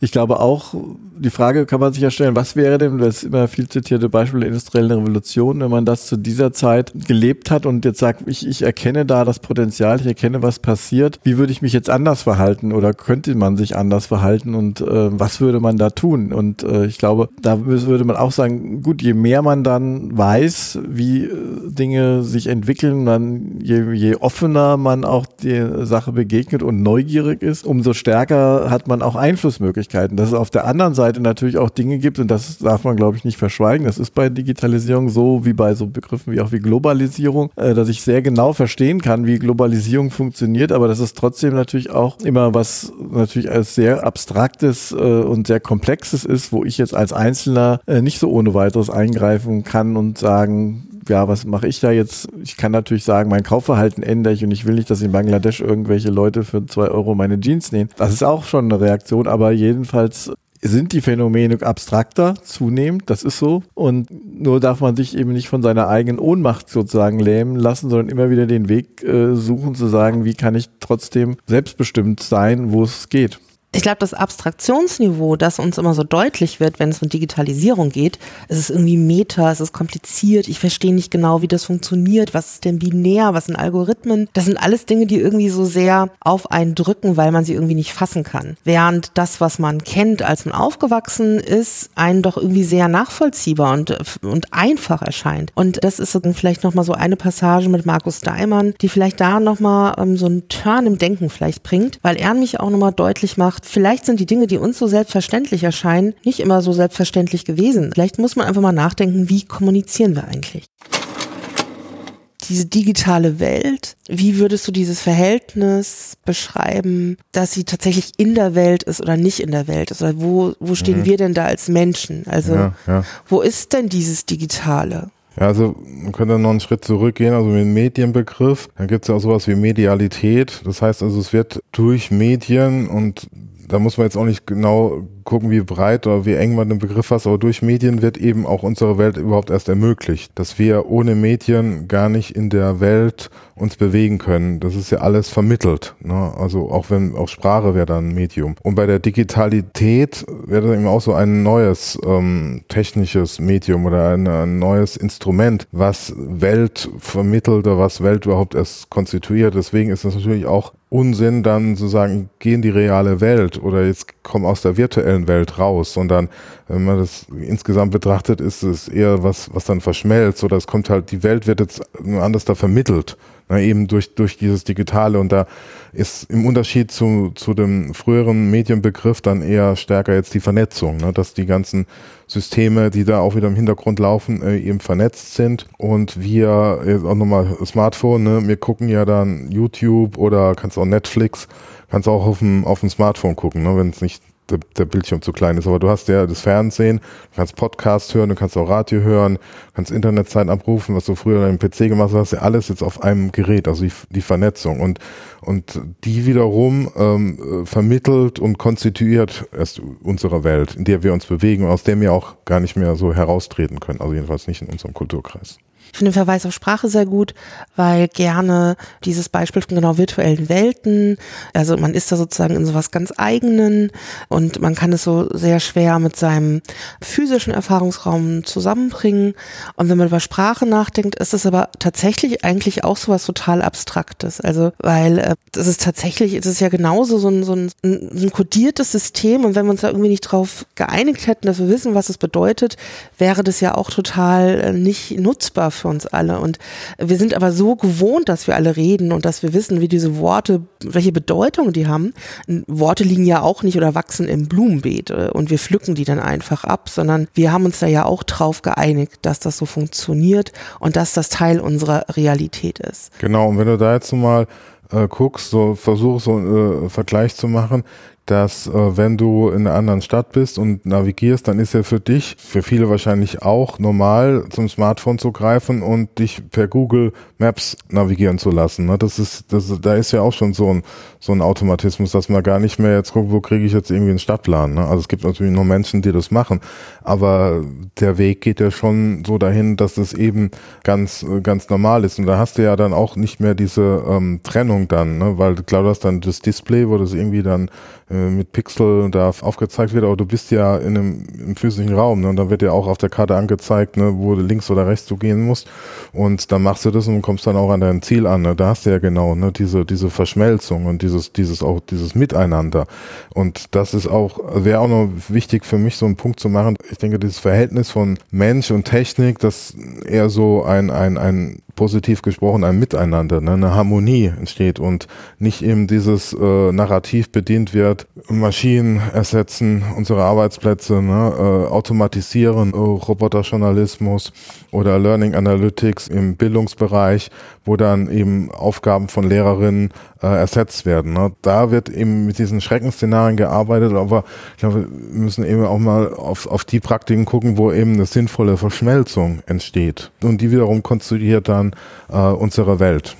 ich glaube auch, die Frage kann man sich ja stellen, was wäre denn, das immer viel zitierte Beispiel der industriellen Revolution, wenn man das zu dieser Zeit gelebt hat und jetzt sagt, ich, ich erkenne da das Potenzial, ich erkenne, was passiert, wie würde ich mich jetzt anders verhalten oder könnte man sich anders verhalten und äh, was würde man da tun? Und äh, ich glaube, da würde man auch sagen, gut, je mehr man dann weiß, wie äh, Dinge sich entwickeln, dann je, je offener man auch die Sache begegnet und neugierig ist, umso stärker hat man auch Einflussmöglichkeiten. Das ist auf der anderen Seite Seite natürlich auch Dinge gibt, und das darf man, glaube ich, nicht verschweigen. Das ist bei Digitalisierung so wie bei so Begriffen wie auch wie Globalisierung, äh, dass ich sehr genau verstehen kann, wie Globalisierung funktioniert, aber das ist trotzdem natürlich auch immer was natürlich als sehr abstraktes äh, und sehr komplexes ist, wo ich jetzt als Einzelner äh, nicht so ohne weiteres eingreifen kann und sagen, ja, was mache ich da jetzt? Ich kann natürlich sagen, mein Kaufverhalten ändere ich und ich will nicht, dass in Bangladesch irgendwelche Leute für zwei Euro meine Jeans nehmen. Das ist auch schon eine Reaktion, aber jedenfalls sind die Phänomene abstrakter zunehmend, das ist so. Und nur darf man sich eben nicht von seiner eigenen Ohnmacht sozusagen lähmen lassen, sondern immer wieder den Weg äh, suchen zu sagen, wie kann ich trotzdem selbstbestimmt sein, wo es geht ich glaube, das Abstraktionsniveau, das uns immer so deutlich wird, wenn es um Digitalisierung geht, es ist irgendwie Meta, es ist kompliziert, ich verstehe nicht genau, wie das funktioniert, was ist denn binär, was sind Algorithmen. Das sind alles Dinge, die irgendwie so sehr auf einen drücken, weil man sie irgendwie nicht fassen kann. Während das, was man kennt, als man aufgewachsen ist, einen doch irgendwie sehr nachvollziehbar und, und einfach erscheint. Und das ist dann vielleicht nochmal so eine Passage mit Markus Daimann, die vielleicht da nochmal ähm, so einen Turn im Denken vielleicht bringt, weil er mich auch nochmal deutlich macht, vielleicht sind die Dinge, die uns so selbstverständlich erscheinen, nicht immer so selbstverständlich gewesen. Vielleicht muss man einfach mal nachdenken, wie kommunizieren wir eigentlich? Diese digitale Welt, wie würdest du dieses Verhältnis beschreiben, dass sie tatsächlich in der Welt ist oder nicht in der Welt ist? Oder wo, wo stehen mhm. wir denn da als Menschen? Also, ja, ja. wo ist denn dieses Digitale? Ja, also man könnte noch einen Schritt zurückgehen, also mit dem Medienbegriff. Da gibt es ja auch sowas wie Medialität. Das heißt also, es wird durch Medien und da muss man jetzt auch nicht genau gucken, wie breit oder wie eng man den Begriff fasst, aber durch Medien wird eben auch unsere Welt überhaupt erst ermöglicht. Dass wir ohne Medien gar nicht in der Welt uns bewegen können. Das ist ja alles vermittelt. Ne? Also auch wenn, auch Sprache wäre dann ein Medium. Und bei der Digitalität wäre das eben auch so ein neues ähm, technisches Medium oder ein, ein neues Instrument, was Welt vermittelt oder was Welt überhaupt erst konstituiert. Deswegen ist es natürlich auch Unsinn, dann zu sagen, geh in die reale Welt oder jetzt komm aus der virtuellen Welt raus, sondern wenn man das insgesamt betrachtet, ist es eher was, was dann verschmelzt oder es kommt halt, die Welt wird jetzt anders da vermittelt, na, eben durch, durch dieses Digitale. Und da ist im Unterschied zu, zu dem früheren Medienbegriff dann eher stärker jetzt die Vernetzung, ne, dass die ganzen Systeme, die da auch wieder im Hintergrund laufen, äh, eben vernetzt sind. Und wir, jetzt auch nochmal Smartphone, ne, wir gucken ja dann YouTube oder kannst auch Netflix, kannst auch auf dem, auf dem Smartphone gucken, ne, wenn es nicht der, der, Bildschirm zu klein ist. Aber du hast ja das Fernsehen, du kannst Podcast hören, du kannst auch Radio hören, kannst Internetseiten abrufen, was du früher an deinem PC gemacht hast, ja alles jetzt auf einem Gerät, also die, die Vernetzung. Und, und die wiederum ähm, vermittelt und konstituiert erst unsere Welt, in der wir uns bewegen und aus der wir auch gar nicht mehr so heraustreten können. Also jedenfalls nicht in unserem Kulturkreis. Ich finde den Verweis auf Sprache sehr gut, weil gerne dieses Beispiel von genau virtuellen Welten, also man ist da sozusagen in sowas ganz eigenen und man kann es so sehr schwer mit seinem physischen Erfahrungsraum zusammenbringen. Und wenn man über Sprache nachdenkt, ist es aber tatsächlich eigentlich auch sowas total Abstraktes. Also, weil äh, das ist tatsächlich, es ist ja genauso so ein, so ein, ein kodiertes System und wenn wir uns da irgendwie nicht drauf geeinigt hätten, dass wir wissen, was es bedeutet, wäre das ja auch total äh, nicht nutzbar für uns alle. Und wir sind aber so gewohnt, dass wir alle reden und dass wir wissen, wie diese Worte, welche Bedeutung die haben. Worte liegen ja auch nicht oder wachsen im Blumenbeet äh, und wir pflücken die dann einfach ab, sondern wir haben uns da ja auch drauf geeinigt, dass das so funktioniert und dass das Teil unserer Realität ist. Genau, und wenn du da jetzt mal äh, guckst, so versuch so einen äh, Vergleich zu machen, dass äh, wenn du in einer anderen Stadt bist und navigierst, dann ist ja für dich, für viele wahrscheinlich auch normal, zum Smartphone zu greifen und dich per Google Maps navigieren zu lassen. Ne? Das ist, das, da ist ja auch schon so ein, so ein Automatismus, dass man gar nicht mehr jetzt guckt, wo kriege ich jetzt irgendwie einen Stadtplan. Ne? Also es gibt natürlich noch Menschen, die das machen, aber der Weg geht ja schon so dahin, dass es eben ganz, ganz normal ist. Und da hast du ja dann auch nicht mehr diese ähm, Trennung dann, ne? weil klar, du hast dann das Display, wo das irgendwie dann mit Pixel da aufgezeigt wird, aber du bist ja in einem im physischen Raum ne? und dann wird ja auch auf der Karte angezeigt, ne, wo links oder rechts du gehen musst und dann machst du das und kommst dann auch an dein Ziel an. Ne? Da hast du ja genau ne, diese diese Verschmelzung und dieses dieses auch dieses Miteinander und das ist auch wäre auch noch wichtig für mich so einen Punkt zu machen. Ich denke, dieses Verhältnis von Mensch und Technik, das eher so ein ein ein positiv gesprochen ein Miteinander, ne, eine Harmonie entsteht und nicht eben dieses äh, Narrativ bedient wird, Maschinen ersetzen unsere Arbeitsplätze, ne, äh, automatisieren, äh, Roboterjournalismus oder Learning Analytics im Bildungsbereich, wo dann eben Aufgaben von Lehrerinnen äh, ersetzt werden. Ne. Da wird eben mit diesen Schreckensszenarien gearbeitet, aber ich glaube, wir müssen eben auch mal auf, auf die Praktiken gucken, wo eben eine sinnvolle Verschmelzung entsteht und die wiederum konstruiert dann äh, unsere Welt.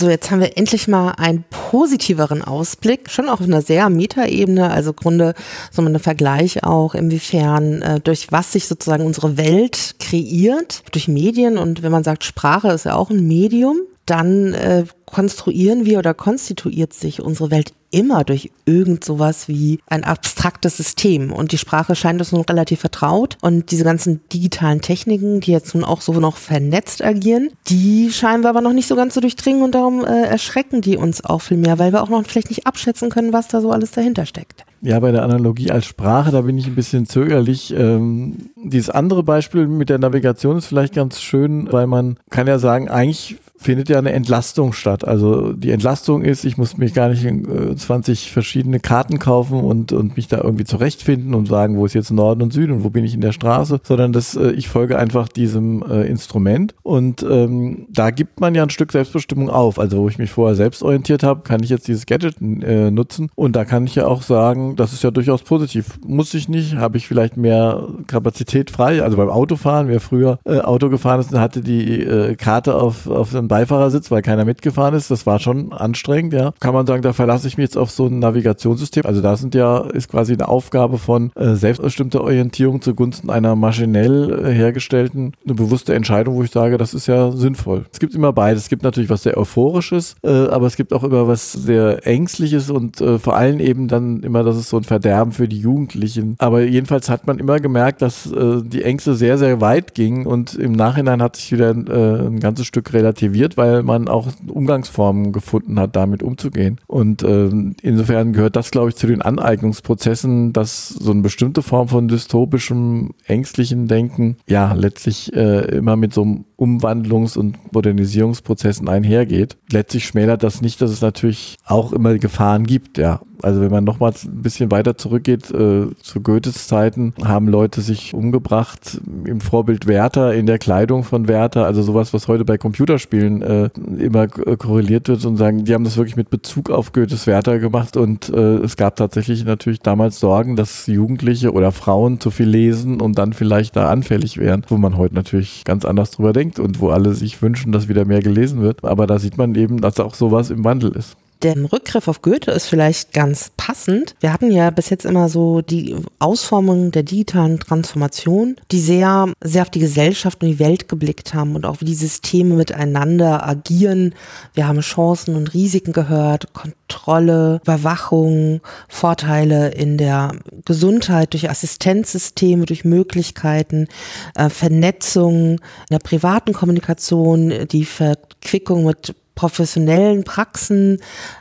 So, jetzt haben wir endlich mal einen positiveren Ausblick, schon auch auf einer sehr Metaebene, also Grunde so ein Vergleich auch, inwiefern äh, durch was sich sozusagen unsere Welt kreiert, durch Medien und wenn man sagt, Sprache ist ja auch ein Medium, dann äh, konstruieren wir oder konstituiert sich unsere Welt immer durch irgend sowas wie ein abstraktes System. Und die Sprache scheint uns nun relativ vertraut. Und diese ganzen digitalen Techniken, die jetzt nun auch so noch vernetzt agieren, die scheinen wir aber noch nicht so ganz zu so durchdringen und darum äh, erschrecken die uns auch viel mehr, weil wir auch noch vielleicht nicht abschätzen können, was da so alles dahinter steckt. Ja, bei der Analogie als Sprache, da bin ich ein bisschen zögerlich. Ähm, dieses andere Beispiel mit der Navigation ist vielleicht ganz schön, weil man kann ja sagen, eigentlich findet ja eine Entlastung statt. Also die Entlastung ist, ich muss mich gar nicht in äh, 20 verschiedene Karten kaufen und, und mich da irgendwie zurechtfinden und sagen, wo ist jetzt Norden und Süden und wo bin ich in der Straße, sondern das, äh, ich folge einfach diesem äh, Instrument. Und ähm, da gibt man ja ein Stück Selbstbestimmung auf. Also wo ich mich vorher selbst orientiert habe, kann ich jetzt dieses Gadget äh, nutzen. Und da kann ich ja auch sagen, das ist ja durchaus positiv. Muss ich nicht, habe ich vielleicht mehr Kapazität frei. Also beim Autofahren, wer früher äh, Auto gefahren ist, hatte die äh, Karte auf, auf dem Beifahrersitz, weil keiner mitgefahren ist. Das war schon anstrengend, ja. Kann man sagen, da verlasse ich mich jetzt auf so ein Navigationssystem. Also da sind ja, ist quasi eine Aufgabe von äh, selbstbestimmter Orientierung zugunsten einer maschinell äh, hergestellten, eine bewusste Entscheidung, wo ich sage, das ist ja sinnvoll. Es gibt immer beides. Es gibt natürlich was sehr Euphorisches, äh, aber es gibt auch immer was sehr Ängstliches und äh, vor allem eben dann immer, dass es so ein Verderben für die Jugendlichen. Aber jedenfalls hat man immer gemerkt, dass äh, die Ängste sehr, sehr weit gingen und im Nachhinein hat sich wieder äh, ein ganzes Stück relativiert motiviert, weil man auch Umgangsformen gefunden hat, damit umzugehen. Und ähm, insofern gehört das, glaube ich, zu den Aneignungsprozessen, dass so eine bestimmte Form von dystopischem, ängstlichen Denken ja letztlich äh, immer mit so einem Umwandlungs- und Modernisierungsprozessen einhergeht. Letztlich schmälert das nicht, dass es natürlich auch immer Gefahren gibt, ja. Also wenn man nochmals ein bisschen weiter zurückgeht, äh, zu Goethes Zeiten haben Leute sich umgebracht im Vorbild Werther, in der Kleidung von Werther, also sowas, was heute bei Computerspielen äh, immer korreliert wird und sagen, die haben das wirklich mit Bezug auf Goethes Werther gemacht und äh, es gab tatsächlich natürlich damals Sorgen, dass Jugendliche oder Frauen zu viel lesen und dann vielleicht da anfällig wären, wo man heute natürlich ganz anders drüber denkt und wo alle sich wünschen, dass wieder mehr gelesen wird. Aber da sieht man eben, dass auch sowas im Wandel ist. Der Rückgriff auf Goethe ist vielleicht ganz passend. Wir hatten ja bis jetzt immer so die Ausformung der digitalen Transformation, die sehr, sehr auf die Gesellschaft und die Welt geblickt haben und auch wie die Systeme miteinander agieren. Wir haben Chancen und Risiken gehört, Kontrolle, Überwachung, Vorteile in der Gesundheit durch Assistenzsysteme, durch Möglichkeiten, äh, Vernetzung in der privaten Kommunikation, die Verquickung mit professionellen Praxen,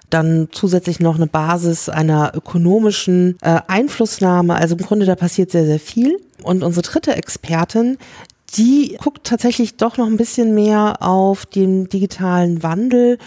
dann zusätzlich noch eine Basis einer ökonomischen äh, Einflussnahme. Also im Grunde da passiert sehr, sehr viel. Und unsere dritte Expertin, die guckt tatsächlich doch noch ein bisschen mehr auf den digitalen Wandel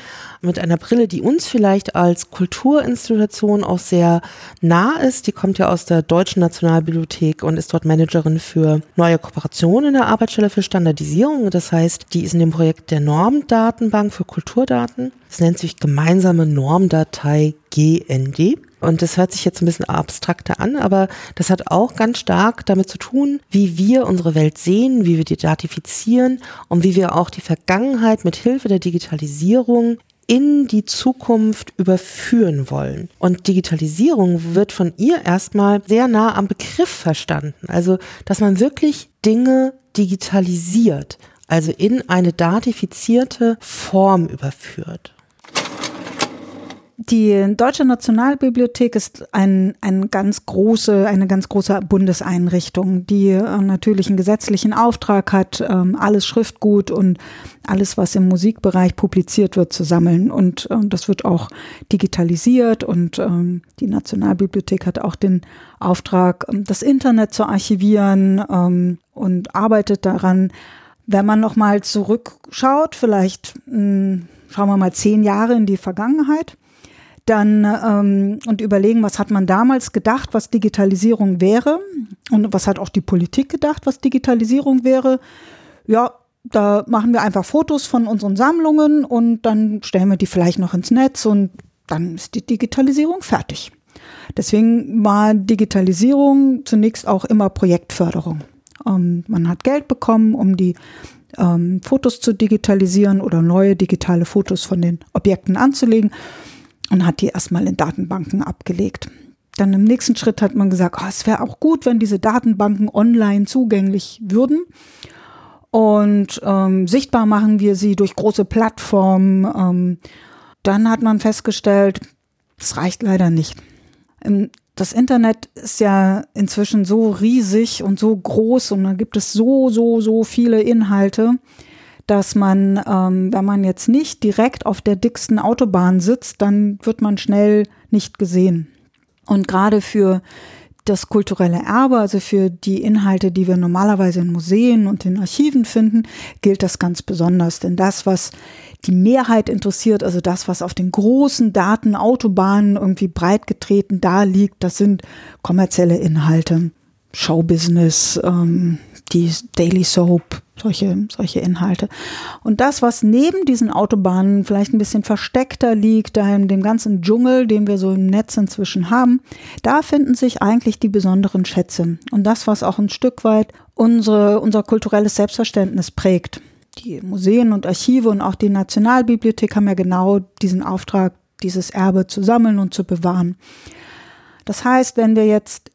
mit einer Brille, die uns vielleicht als Kulturinstitution auch sehr nah ist. Die kommt ja aus der Deutschen Nationalbibliothek und ist dort Managerin für neue Kooperationen in der Arbeitsstelle für Standardisierung. Das heißt, die ist in dem Projekt der Normdatenbank für Kulturdaten. Es nennt sich gemeinsame Normdatei GND. Und das hört sich jetzt ein bisschen abstrakter an, aber das hat auch ganz stark damit zu tun, wie wir unsere Welt sehen, wie wir die datifizieren und wie wir auch die Vergangenheit mit Hilfe der Digitalisierung in die Zukunft überführen wollen. Und Digitalisierung wird von ihr erstmal sehr nah am Begriff verstanden. Also, dass man wirklich Dinge digitalisiert, also in eine datifizierte Form überführt. Die Deutsche Nationalbibliothek ist ein, ein ganz große, eine ganz große Bundeseinrichtung, die äh, natürlich einen gesetzlichen Auftrag hat, ähm, alles Schriftgut und alles, was im Musikbereich publiziert wird, zu sammeln. Und äh, das wird auch digitalisiert und ähm, die Nationalbibliothek hat auch den Auftrag, ähm, das Internet zu archivieren und arbeitet daran. Wenn man nochmal zurückschaut, vielleicht hm, schauen wir mal zehn Jahre in die Vergangenheit, dann ähm, und überlegen, was hat man damals gedacht, was Digitalisierung wäre und was hat auch die Politik gedacht, was Digitalisierung wäre. Ja, da machen wir einfach Fotos von unseren Sammlungen und dann stellen wir die vielleicht noch ins Netz und dann ist die Digitalisierung fertig. Deswegen war Digitalisierung zunächst auch immer Projektförderung. Ähm, man hat Geld bekommen, um die ähm, Fotos zu digitalisieren oder neue digitale Fotos von den Objekten anzulegen und hat die erstmal in Datenbanken abgelegt. Dann im nächsten Schritt hat man gesagt, oh, es wäre auch gut, wenn diese Datenbanken online zugänglich würden. Und ähm, sichtbar machen wir sie durch große Plattformen. Ähm, dann hat man festgestellt, das reicht leider nicht. Das Internet ist ja inzwischen so riesig und so groß und da gibt es so, so, so viele Inhalte, dass man, ähm, wenn man jetzt nicht direkt auf der dicksten Autobahn sitzt, dann wird man schnell nicht gesehen. Und gerade für das kulturelle Erbe, also für die Inhalte, die wir normalerweise in Museen und in Archiven finden, gilt das ganz besonders. Denn das, was die Mehrheit interessiert, also das, was auf den großen Datenautobahnen irgendwie breit getreten da liegt, das sind kommerzielle Inhalte. Showbusiness, ähm, die Daily Soap, solche, solche Inhalte. Und das, was neben diesen Autobahnen vielleicht ein bisschen versteckter liegt, da in dem ganzen Dschungel, den wir so im Netz inzwischen haben, da finden sich eigentlich die besonderen Schätze. Und das, was auch ein Stück weit unsere, unser kulturelles Selbstverständnis prägt. Die Museen und Archive und auch die Nationalbibliothek haben ja genau diesen Auftrag, dieses Erbe zu sammeln und zu bewahren. Das heißt, wenn wir jetzt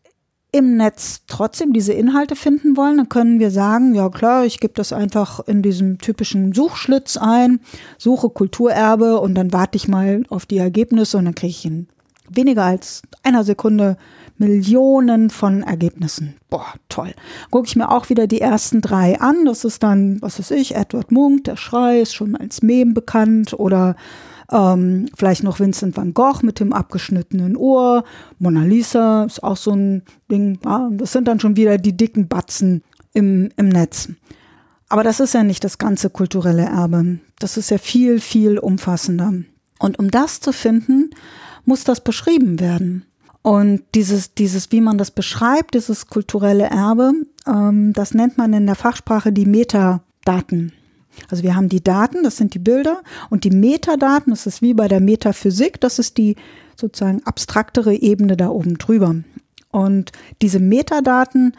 im Netz trotzdem diese Inhalte finden wollen, dann können wir sagen, ja klar, ich gebe das einfach in diesem typischen Suchschlitz ein, suche Kulturerbe und dann warte ich mal auf die Ergebnisse und dann kriege ich in weniger als einer Sekunde Millionen von Ergebnissen. Boah, toll. Gucke ich mir auch wieder die ersten drei an. Das ist dann, was weiß ich, Edward Munk, der Schrei ist schon als Mem bekannt oder ähm, vielleicht noch Vincent van Gogh mit dem abgeschnittenen Ohr. Mona Lisa ist auch so ein Ding. Ja, das sind dann schon wieder die dicken Batzen im, im Netz. Aber das ist ja nicht das ganze kulturelle Erbe. Das ist ja viel, viel umfassender. Und um das zu finden, muss das beschrieben werden. Und dieses, dieses, wie man das beschreibt, dieses kulturelle Erbe, ähm, das nennt man in der Fachsprache die Metadaten. Also wir haben die Daten, das sind die Bilder, und die Metadaten, das ist wie bei der Metaphysik, das ist die sozusagen abstraktere Ebene da oben drüber. Und diese Metadaten,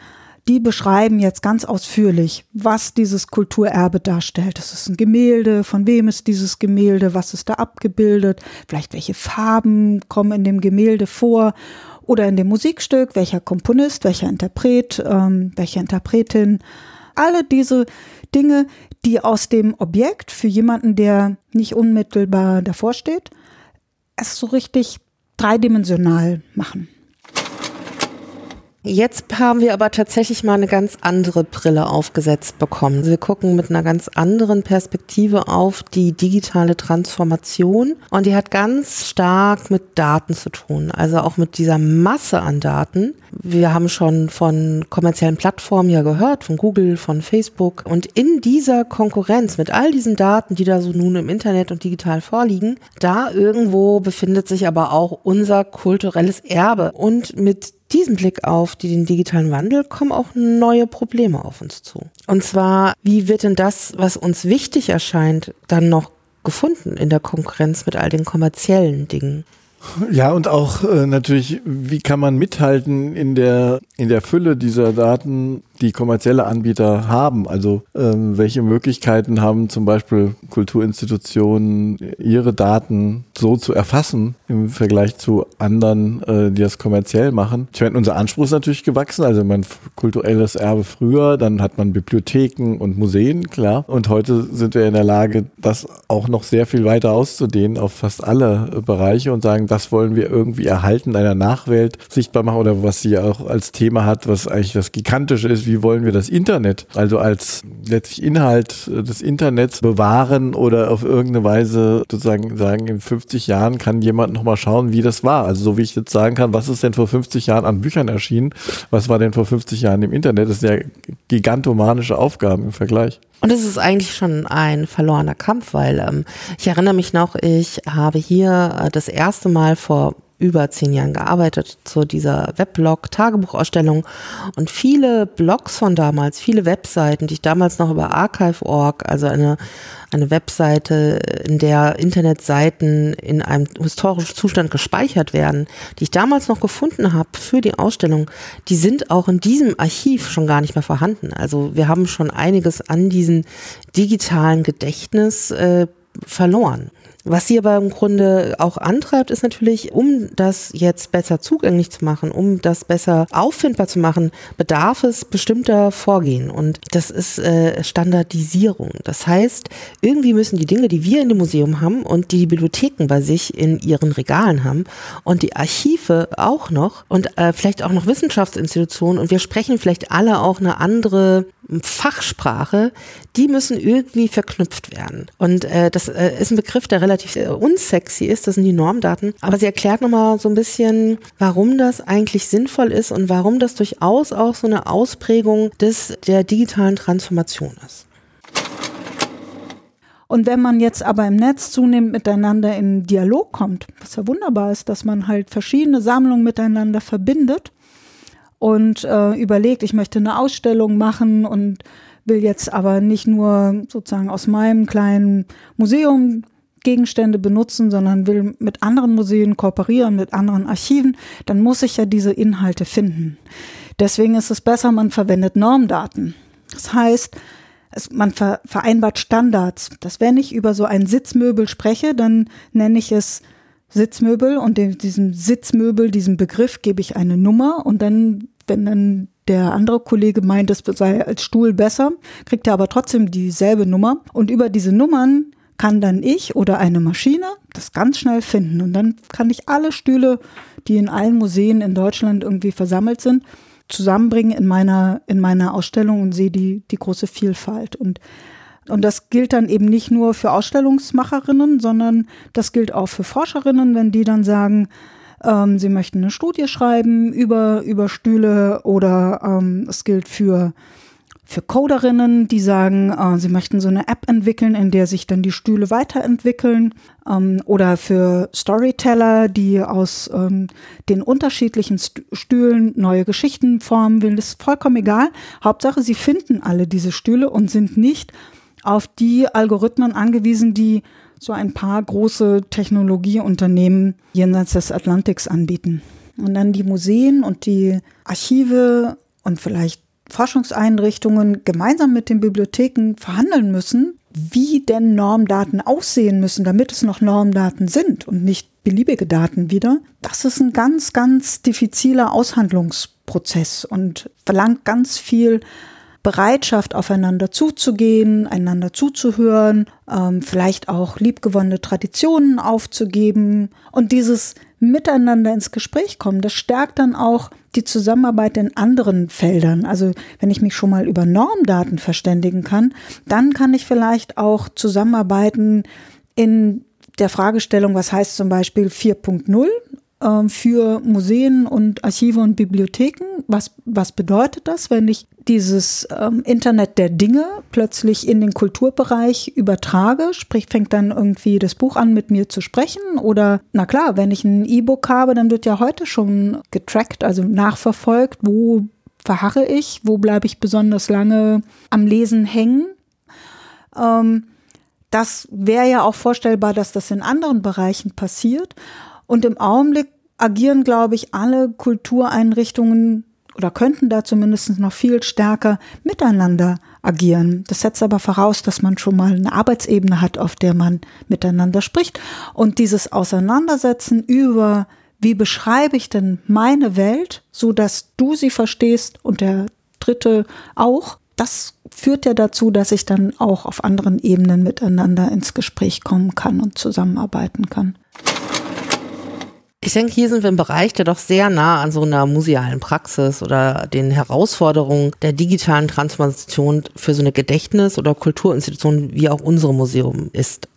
die beschreiben jetzt ganz ausführlich, was dieses Kulturerbe darstellt. Das ist ein Gemälde, von wem ist dieses Gemälde, was ist da abgebildet, vielleicht welche Farben kommen in dem Gemälde vor oder in dem Musikstück, welcher Komponist, welcher Interpret, ähm, welche Interpretin. Alle diese Dinge, die aus dem Objekt für jemanden, der nicht unmittelbar davor steht, es so richtig dreidimensional machen. Jetzt haben wir aber tatsächlich mal eine ganz andere Brille aufgesetzt bekommen. Wir gucken mit einer ganz anderen Perspektive auf die digitale Transformation und die hat ganz stark mit Daten zu tun, also auch mit dieser Masse an Daten. Wir haben schon von kommerziellen Plattformen ja gehört, von Google, von Facebook und in dieser Konkurrenz mit all diesen Daten, die da so nun im Internet und digital vorliegen, da irgendwo befindet sich aber auch unser kulturelles Erbe und mit diesem Blick auf den digitalen Wandel kommen auch neue Probleme auf uns zu. Und zwar, wie wird denn das, was uns wichtig erscheint, dann noch gefunden in der Konkurrenz mit all den kommerziellen Dingen? Ja, und auch äh, natürlich, wie kann man mithalten in der, in der Fülle dieser Daten, die kommerzielle Anbieter haben. Also ähm, welche Möglichkeiten haben zum Beispiel Kulturinstitutionen, ihre Daten so zu erfassen im Vergleich zu anderen, äh, die das kommerziell machen. Ich meine, unser Anspruch ist natürlich gewachsen. Also man kulturelles Erbe früher, dann hat man Bibliotheken und Museen, klar. Und heute sind wir in der Lage, das auch noch sehr viel weiter auszudehnen auf fast alle äh, Bereiche und sagen, das wollen wir irgendwie erhalten, einer Nachwelt sichtbar machen oder was sie auch als Thema hat, was eigentlich das Gigantische ist, wie wollen wir das Internet, also als letztlich Inhalt des Internets bewahren oder auf irgendeine Weise sozusagen sagen, in 50 Jahren kann jemand nochmal schauen, wie das war. Also so wie ich jetzt sagen kann, was ist denn vor 50 Jahren an Büchern erschienen, was war denn vor 50 Jahren im Internet, das sind ja gigantomanische Aufgaben im Vergleich. Und es ist eigentlich schon ein verlorener Kampf, weil ähm, ich erinnere mich noch, ich habe hier äh, das erste Mal vor über zehn Jahren gearbeitet zu dieser Weblog-Tagebuchausstellung und viele Blogs von damals, viele Webseiten, die ich damals noch über Archive.org, also eine, eine Webseite, in der Internetseiten in einem historischen Zustand gespeichert werden, die ich damals noch gefunden habe für die Ausstellung, die sind auch in diesem Archiv schon gar nicht mehr vorhanden. Also wir haben schon einiges an diesen digitalen Gedächtnis äh, verloren. Was sie aber im Grunde auch antreibt, ist natürlich, um das jetzt besser zugänglich zu machen, um das besser auffindbar zu machen, bedarf es bestimmter Vorgehen. Und das ist äh, Standardisierung. Das heißt, irgendwie müssen die Dinge, die wir in dem Museum haben und die Bibliotheken bei sich in ihren Regalen haben und die Archive auch noch und äh, vielleicht auch noch Wissenschaftsinstitutionen und wir sprechen vielleicht alle auch eine andere Fachsprache, die müssen irgendwie verknüpft werden. Und äh, das äh, ist ein Begriff, der relativ äh, unsexy ist, das sind die Normdaten. Aber sie erklärt nochmal so ein bisschen, warum das eigentlich sinnvoll ist und warum das durchaus auch so eine Ausprägung des, der digitalen Transformation ist. Und wenn man jetzt aber im Netz zunehmend miteinander in Dialog kommt, was ja wunderbar ist, dass man halt verschiedene Sammlungen miteinander verbindet, und äh, überlegt, ich möchte eine Ausstellung machen und will jetzt aber nicht nur sozusagen aus meinem kleinen Museum Gegenstände benutzen, sondern will mit anderen Museen kooperieren, mit anderen Archiven, dann muss ich ja diese Inhalte finden. Deswegen ist es besser, man verwendet Normdaten. Das heißt, es, man ver, vereinbart Standards. Dass wenn ich über so ein Sitzmöbel spreche, dann nenne ich es Sitzmöbel und dem, diesem Sitzmöbel, diesem Begriff gebe ich eine Nummer und dann, wenn dann der andere Kollege meint, es sei als Stuhl besser, kriegt er aber trotzdem dieselbe Nummer und über diese Nummern kann dann ich oder eine Maschine das ganz schnell finden und dann kann ich alle Stühle, die in allen Museen in Deutschland irgendwie versammelt sind, zusammenbringen in meiner, in meiner Ausstellung und sehe die, die große Vielfalt und und das gilt dann eben nicht nur für Ausstellungsmacherinnen, sondern das gilt auch für Forscherinnen, wenn die dann sagen, ähm, sie möchten eine Studie schreiben über, über Stühle oder ähm, es gilt für für Coderinnen, die sagen, äh, sie möchten so eine App entwickeln, in der sich dann die Stühle weiterentwickeln. Ähm, oder für Storyteller, die aus ähm, den unterschiedlichen St Stühlen neue Geschichten formen will. Das ist vollkommen egal. Hauptsache, sie finden alle diese Stühle und sind nicht auf die Algorithmen angewiesen, die so ein paar große Technologieunternehmen jenseits des Atlantiks anbieten. Und dann die Museen und die Archive und vielleicht Forschungseinrichtungen gemeinsam mit den Bibliotheken verhandeln müssen, wie denn Normdaten aussehen müssen, damit es noch Normdaten sind und nicht beliebige Daten wieder. Das ist ein ganz, ganz diffiziler Aushandlungsprozess und verlangt ganz viel Bereitschaft, aufeinander zuzugehen, einander zuzuhören, ähm, vielleicht auch liebgewonnene Traditionen aufzugeben und dieses Miteinander ins Gespräch kommen, das stärkt dann auch die Zusammenarbeit in anderen Feldern. Also wenn ich mich schon mal über Normdaten verständigen kann, dann kann ich vielleicht auch zusammenarbeiten in der Fragestellung, was heißt zum Beispiel 4.0 ähm, für Museen und Archive und Bibliotheken. Was, was bedeutet das, wenn ich dieses ähm, Internet der Dinge plötzlich in den Kulturbereich übertrage? Sprich, fängt dann irgendwie das Buch an, mit mir zu sprechen? Oder, na klar, wenn ich ein E-Book habe, dann wird ja heute schon getrackt, also nachverfolgt, wo verharre ich, wo bleibe ich besonders lange am Lesen hängen. Ähm, das wäre ja auch vorstellbar, dass das in anderen Bereichen passiert. Und im Augenblick agieren, glaube ich, alle Kultureinrichtungen oder könnten da zumindest noch viel stärker miteinander agieren. Das setzt aber voraus, dass man schon mal eine Arbeitsebene hat, auf der man miteinander spricht. Und dieses Auseinandersetzen über, wie beschreibe ich denn meine Welt, so dass du sie verstehst und der Dritte auch, das führt ja dazu, dass ich dann auch auf anderen Ebenen miteinander ins Gespräch kommen kann und zusammenarbeiten kann. Ich denke, hier sind wir im Bereich, der doch sehr nah an so einer musealen Praxis oder den Herausforderungen der digitalen Transformation für so eine Gedächtnis- oder Kulturinstitution wie auch unsere Museum ist.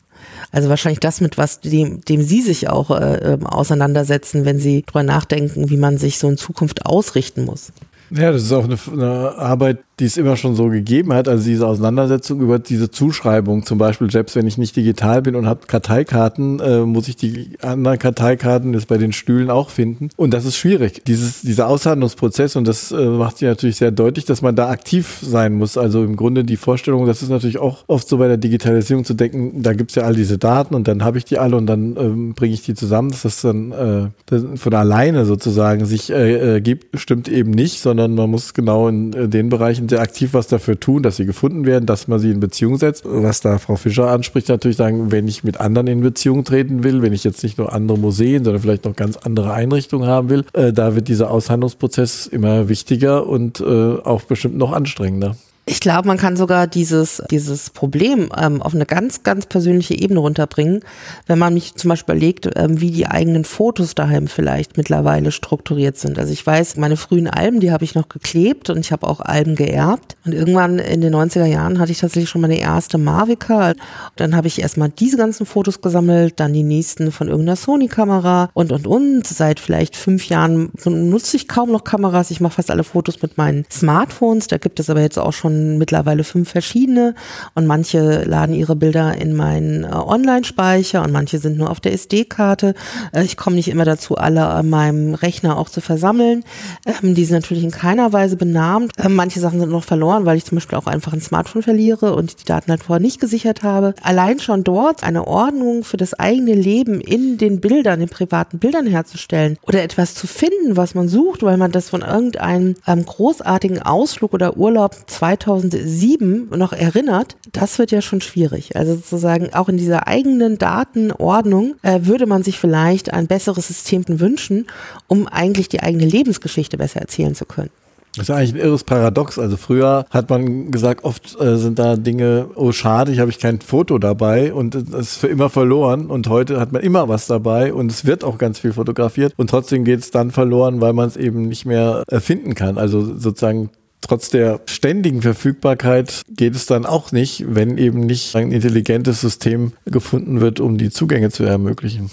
Also wahrscheinlich das, mit was dem, dem Sie sich auch äh, ähm, auseinandersetzen, wenn Sie darüber nachdenken, wie man sich so in Zukunft ausrichten muss. Ja, das ist auch eine, eine Arbeit, die es immer schon so gegeben hat, also diese Auseinandersetzung über diese Zuschreibung, zum Beispiel selbst wenn ich nicht digital bin und habe Karteikarten, äh, muss ich die anderen Karteikarten jetzt bei den Stühlen auch finden. Und das ist schwierig, dieses, dieser Aushandlungsprozess und das äh, macht sich natürlich sehr deutlich, dass man da aktiv sein muss. Also im Grunde die Vorstellung, das ist natürlich auch oft so bei der Digitalisierung zu denken, da gibt's ja all diese Daten und dann habe ich die alle und dann ähm, bringe ich die zusammen, dass das dann äh, das von alleine sozusagen sich äh, äh, gibt, stimmt eben nicht, sondern man muss genau in äh, den Bereichen sehr aktiv was dafür tun, dass sie gefunden werden, dass man sie in Beziehung setzt. Was da Frau Fischer anspricht, natürlich sagen, wenn ich mit anderen in Beziehung treten will, wenn ich jetzt nicht nur andere Museen, sondern vielleicht noch ganz andere Einrichtungen haben will, äh, da wird dieser Aushandlungsprozess immer wichtiger und äh, auch bestimmt noch anstrengender. Ich glaube, man kann sogar dieses, dieses Problem ähm, auf eine ganz, ganz persönliche Ebene runterbringen, wenn man mich zum Beispiel überlegt, ähm, wie die eigenen Fotos daheim vielleicht mittlerweile strukturiert sind. Also ich weiß, meine frühen Alben, die habe ich noch geklebt und ich habe auch Alben geerbt. Und irgendwann in den 90er Jahren hatte ich tatsächlich schon meine erste Mavica. Dann habe ich erstmal diese ganzen Fotos gesammelt, dann die nächsten von irgendeiner Sony-Kamera und, und, und. Seit vielleicht fünf Jahren nutze ich kaum noch Kameras. Ich mache fast alle Fotos mit meinen Smartphones. Da gibt es aber jetzt auch schon mittlerweile fünf verschiedene und manche laden ihre Bilder in meinen äh, Online-Speicher und manche sind nur auf der SD-Karte. Äh, ich komme nicht immer dazu, alle an meinem Rechner auch zu versammeln. Ähm, die sind natürlich in keiner Weise benannt. Ähm, manche Sachen sind noch verloren, weil ich zum Beispiel auch einfach ein Smartphone verliere und die Daten halt vorher nicht gesichert habe. Allein schon dort eine Ordnung für das eigene Leben in den Bildern, den privaten Bildern herzustellen oder etwas zu finden, was man sucht, weil man das von irgendeinem ähm, großartigen Ausflug oder Urlaub 2000 2007 noch erinnert, das wird ja schon schwierig. Also sozusagen auch in dieser eigenen Datenordnung äh, würde man sich vielleicht ein besseres System wünschen, um eigentlich die eigene Lebensgeschichte besser erzählen zu können. Das ist eigentlich ein irres Paradox. Also früher hat man gesagt, oft äh, sind da Dinge, oh schade, ich habe kein Foto dabei und es ist für immer verloren. Und heute hat man immer was dabei und es wird auch ganz viel fotografiert und trotzdem geht es dann verloren, weil man es eben nicht mehr erfinden kann. Also sozusagen trotz der ständigen Verfügbarkeit geht es dann auch nicht, wenn eben nicht ein intelligentes System gefunden wird, um die Zugänge zu ermöglichen.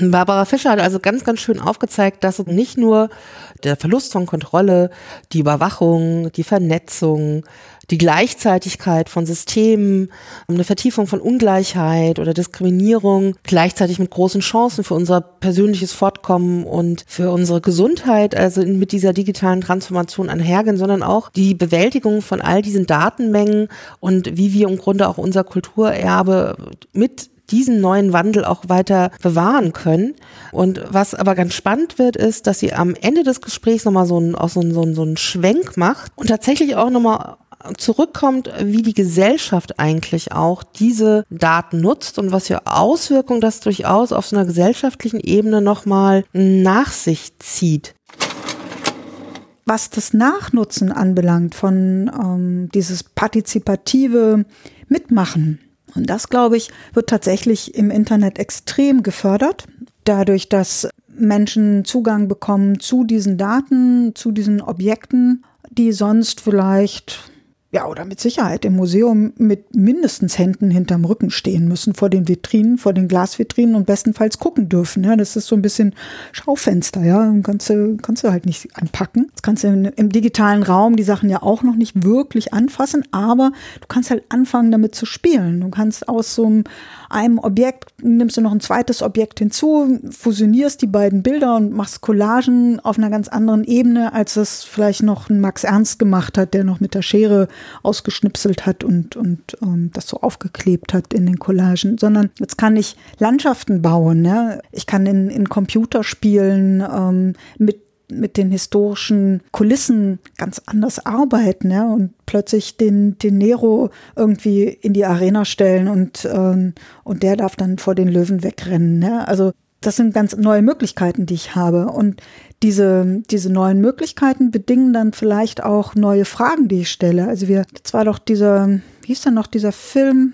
Barbara Fischer hat also ganz, ganz schön aufgezeigt, dass nicht nur der Verlust von Kontrolle, die Überwachung, die Vernetzung, die Gleichzeitigkeit von Systemen, eine Vertiefung von Ungleichheit oder Diskriminierung, gleichzeitig mit großen Chancen für unser persönliches Fortkommen und für unsere Gesundheit, also mit dieser digitalen Transformation einhergehen, sondern auch die Bewältigung von all diesen Datenmengen und wie wir im Grunde auch unser Kulturerbe mit diesen neuen Wandel auch weiter bewahren können. Und was aber ganz spannend wird, ist, dass sie am Ende des Gesprächs nochmal so einen, auch so einen, so einen, so einen Schwenk macht und tatsächlich auch nochmal zurückkommt, wie die Gesellschaft eigentlich auch diese Daten nutzt und was für Auswirkungen das durchaus auf so einer gesellschaftlichen Ebene nochmal nach sich zieht. Was das Nachnutzen anbelangt von ähm, dieses partizipative Mitmachen, und das, glaube ich, wird tatsächlich im Internet extrem gefördert, dadurch, dass Menschen Zugang bekommen zu diesen Daten, zu diesen Objekten, die sonst vielleicht ja, oder mit Sicherheit im Museum mit mindestens Händen hinterm Rücken stehen müssen, vor den Vitrinen, vor den Glasvitrinen und bestenfalls gucken dürfen. Ja, das ist so ein bisschen Schaufenster, ja. Kannst du, kannst du halt nicht anpacken. Das kannst du im digitalen Raum die Sachen ja auch noch nicht wirklich anfassen, aber du kannst halt anfangen, damit zu spielen. Du kannst aus so einem, einem Objekt, nimmst du noch ein zweites Objekt hinzu, fusionierst die beiden Bilder und machst Collagen auf einer ganz anderen Ebene, als es vielleicht noch ein Max Ernst gemacht hat, der noch mit der Schere ausgeschnipselt hat und, und ähm, das so aufgeklebt hat in den Collagen, sondern jetzt kann ich Landschaften bauen. Ja? Ich kann in, in Computerspielen ähm, mit mit den historischen Kulissen ganz anders arbeiten ja, und plötzlich den, den Nero irgendwie in die Arena stellen und, ähm, und der darf dann vor den Löwen wegrennen. Ja. Also das sind ganz neue Möglichkeiten, die ich habe. Und diese, diese neuen Möglichkeiten bedingen dann vielleicht auch neue Fragen, die ich stelle. Also wir, das war doch dieser, wie hieß denn noch dieser Film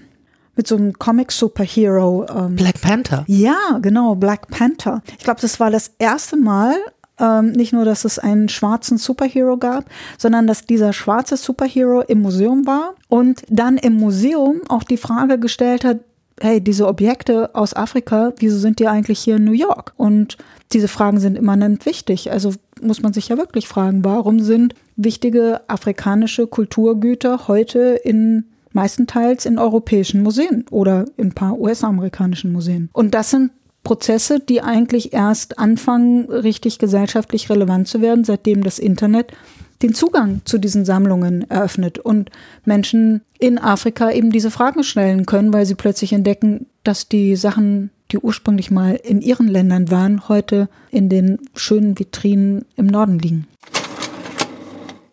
mit so einem Comic-Superhero? Ähm, Black Panther. Ja, genau, Black Panther. Ich glaube, das war das erste Mal, ähm, nicht nur, dass es einen schwarzen Superhero gab, sondern dass dieser schwarze Superhero im Museum war und dann im Museum auch die Frage gestellt hat, hey, diese Objekte aus Afrika, wieso sind die eigentlich hier in New York? Und diese Fragen sind immanent wichtig. Also muss man sich ja wirklich fragen, warum sind wichtige afrikanische Kulturgüter heute in meistenteils in europäischen Museen oder in ein paar US-amerikanischen Museen? Und das sind Prozesse, die eigentlich erst anfangen, richtig gesellschaftlich relevant zu werden, seitdem das Internet den Zugang zu diesen Sammlungen eröffnet und Menschen in Afrika eben diese Fragen stellen können, weil sie plötzlich entdecken, dass die Sachen, die ursprünglich mal in ihren Ländern waren, heute in den schönen Vitrinen im Norden liegen.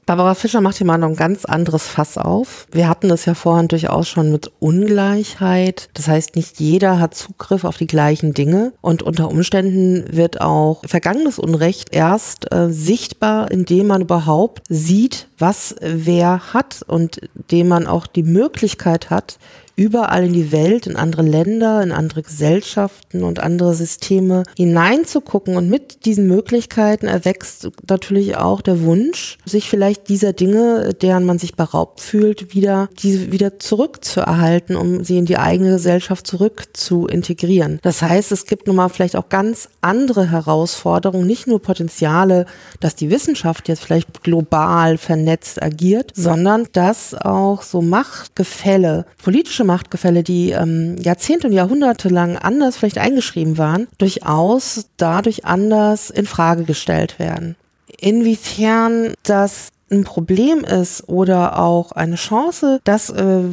Barbara Fischer macht hier mal noch ein ganz anderes Fass auf. Wir hatten das ja vorhin durchaus schon mit Ungleichheit. Das heißt, nicht jeder hat Zugriff auf die gleichen Dinge und unter Umständen wird auch vergangenes Unrecht erst äh, sichtbar, indem man überhaupt sieht, was wer hat und dem man auch die Möglichkeit hat, überall in die Welt, in andere Länder, in andere Gesellschaften und andere Systeme hineinzugucken. Und mit diesen Möglichkeiten erwächst natürlich auch der Wunsch, sich vielleicht dieser Dinge, deren man sich beraubt fühlt, wieder, diese wieder zurückzuerhalten, um sie in die eigene Gesellschaft zurück zu integrieren. Das heißt, es gibt nun mal vielleicht auch ganz andere Herausforderungen, nicht nur Potenziale, dass die Wissenschaft jetzt vielleicht global vernetzt agiert, sondern dass auch so Machtgefälle, politische Machtgefälle, die ähm, Jahrzehnte und Jahrhunderte lang anders vielleicht eingeschrieben waren, durchaus dadurch anders in Frage gestellt werden. Inwiefern das ein Problem ist oder auch eine Chance, das äh,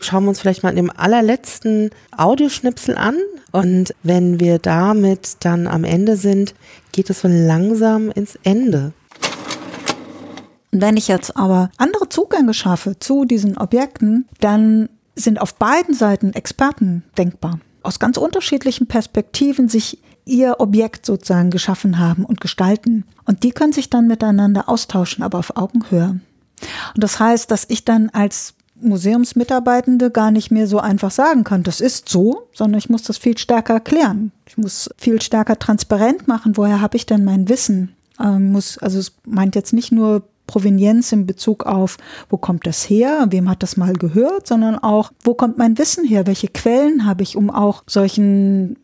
schauen wir uns vielleicht mal in dem allerletzten Audioschnipsel an. Und wenn wir damit dann am Ende sind, geht es so langsam ins Ende. Wenn ich jetzt aber andere Zugänge schaffe zu diesen Objekten, dann sind auf beiden Seiten Experten denkbar. Aus ganz unterschiedlichen Perspektiven sich ihr Objekt sozusagen geschaffen haben und gestalten. Und die können sich dann miteinander austauschen, aber auf Augenhöhe. Und das heißt, dass ich dann als Museumsmitarbeitende gar nicht mehr so einfach sagen kann, das ist so, sondern ich muss das viel stärker erklären. Ich muss viel stärker transparent machen, woher habe ich denn mein Wissen? Ähm, muss, also es meint jetzt nicht nur Provenienz in Bezug auf, wo kommt das her, wem hat das mal gehört, sondern auch, wo kommt mein Wissen her, welche Quellen habe ich, um auch solchen,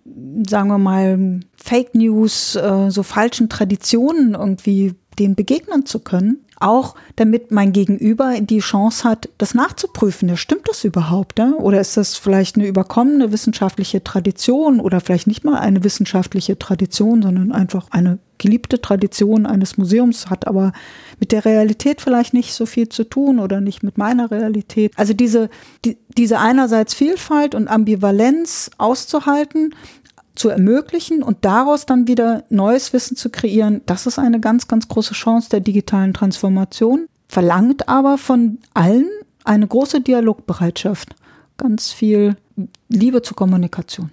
sagen wir mal, Fake News, äh, so falschen Traditionen irgendwie dem begegnen zu können. Auch damit mein Gegenüber die Chance hat, das nachzuprüfen. Ja, stimmt das überhaupt? Ja? Oder ist das vielleicht eine überkommene wissenschaftliche Tradition oder vielleicht nicht mal eine wissenschaftliche Tradition, sondern einfach eine geliebte Tradition eines Museums, hat aber mit der Realität vielleicht nicht so viel zu tun oder nicht mit meiner Realität. Also diese, die, diese einerseits Vielfalt und Ambivalenz auszuhalten, zu ermöglichen und daraus dann wieder neues Wissen zu kreieren, das ist eine ganz, ganz große Chance der digitalen Transformation, verlangt aber von allen eine große Dialogbereitschaft, ganz viel Liebe zur Kommunikation.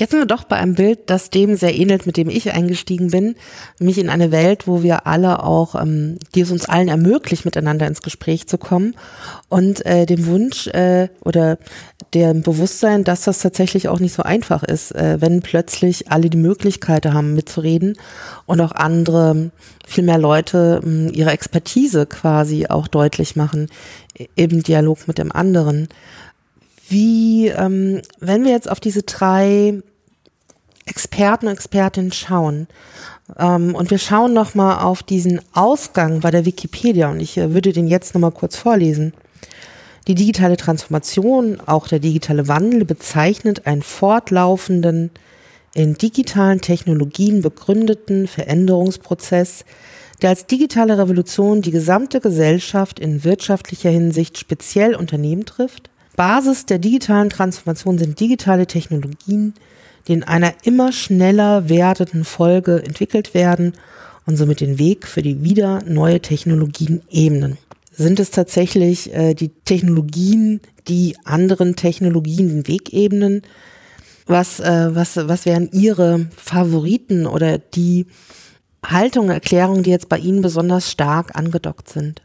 Jetzt sind wir doch bei einem Bild, das dem sehr ähnelt, mit dem ich eingestiegen bin, nämlich in eine Welt, wo wir alle auch, ähm, die es uns allen ermöglicht, miteinander ins Gespräch zu kommen und äh, dem Wunsch äh, oder dem Bewusstsein, dass das tatsächlich auch nicht so einfach ist, äh, wenn plötzlich alle die Möglichkeit haben, mitzureden und auch andere, viel mehr Leute äh, ihre Expertise quasi auch deutlich machen im Dialog mit dem anderen. Wie, ähm, wenn wir jetzt auf diese drei Experten und Expertinnen schauen. Ähm, und wir schauen nochmal auf diesen Ausgang bei der Wikipedia und ich äh, würde den jetzt nochmal kurz vorlesen. Die digitale Transformation, auch der digitale Wandel, bezeichnet einen fortlaufenden, in digitalen Technologien begründeten Veränderungsprozess, der als digitale Revolution die gesamte Gesellschaft in wirtschaftlicher Hinsicht speziell Unternehmen trifft. Basis der digitalen Transformation sind digitale Technologien, die in einer immer schneller werdenden Folge entwickelt werden und somit den Weg für die wieder neue Technologien ebnen. Sind es tatsächlich äh, die Technologien, die anderen Technologien den Weg ebnen? Was, äh, was, was wären Ihre Favoriten oder die Haltungen, Erklärungen, die jetzt bei Ihnen besonders stark angedockt sind?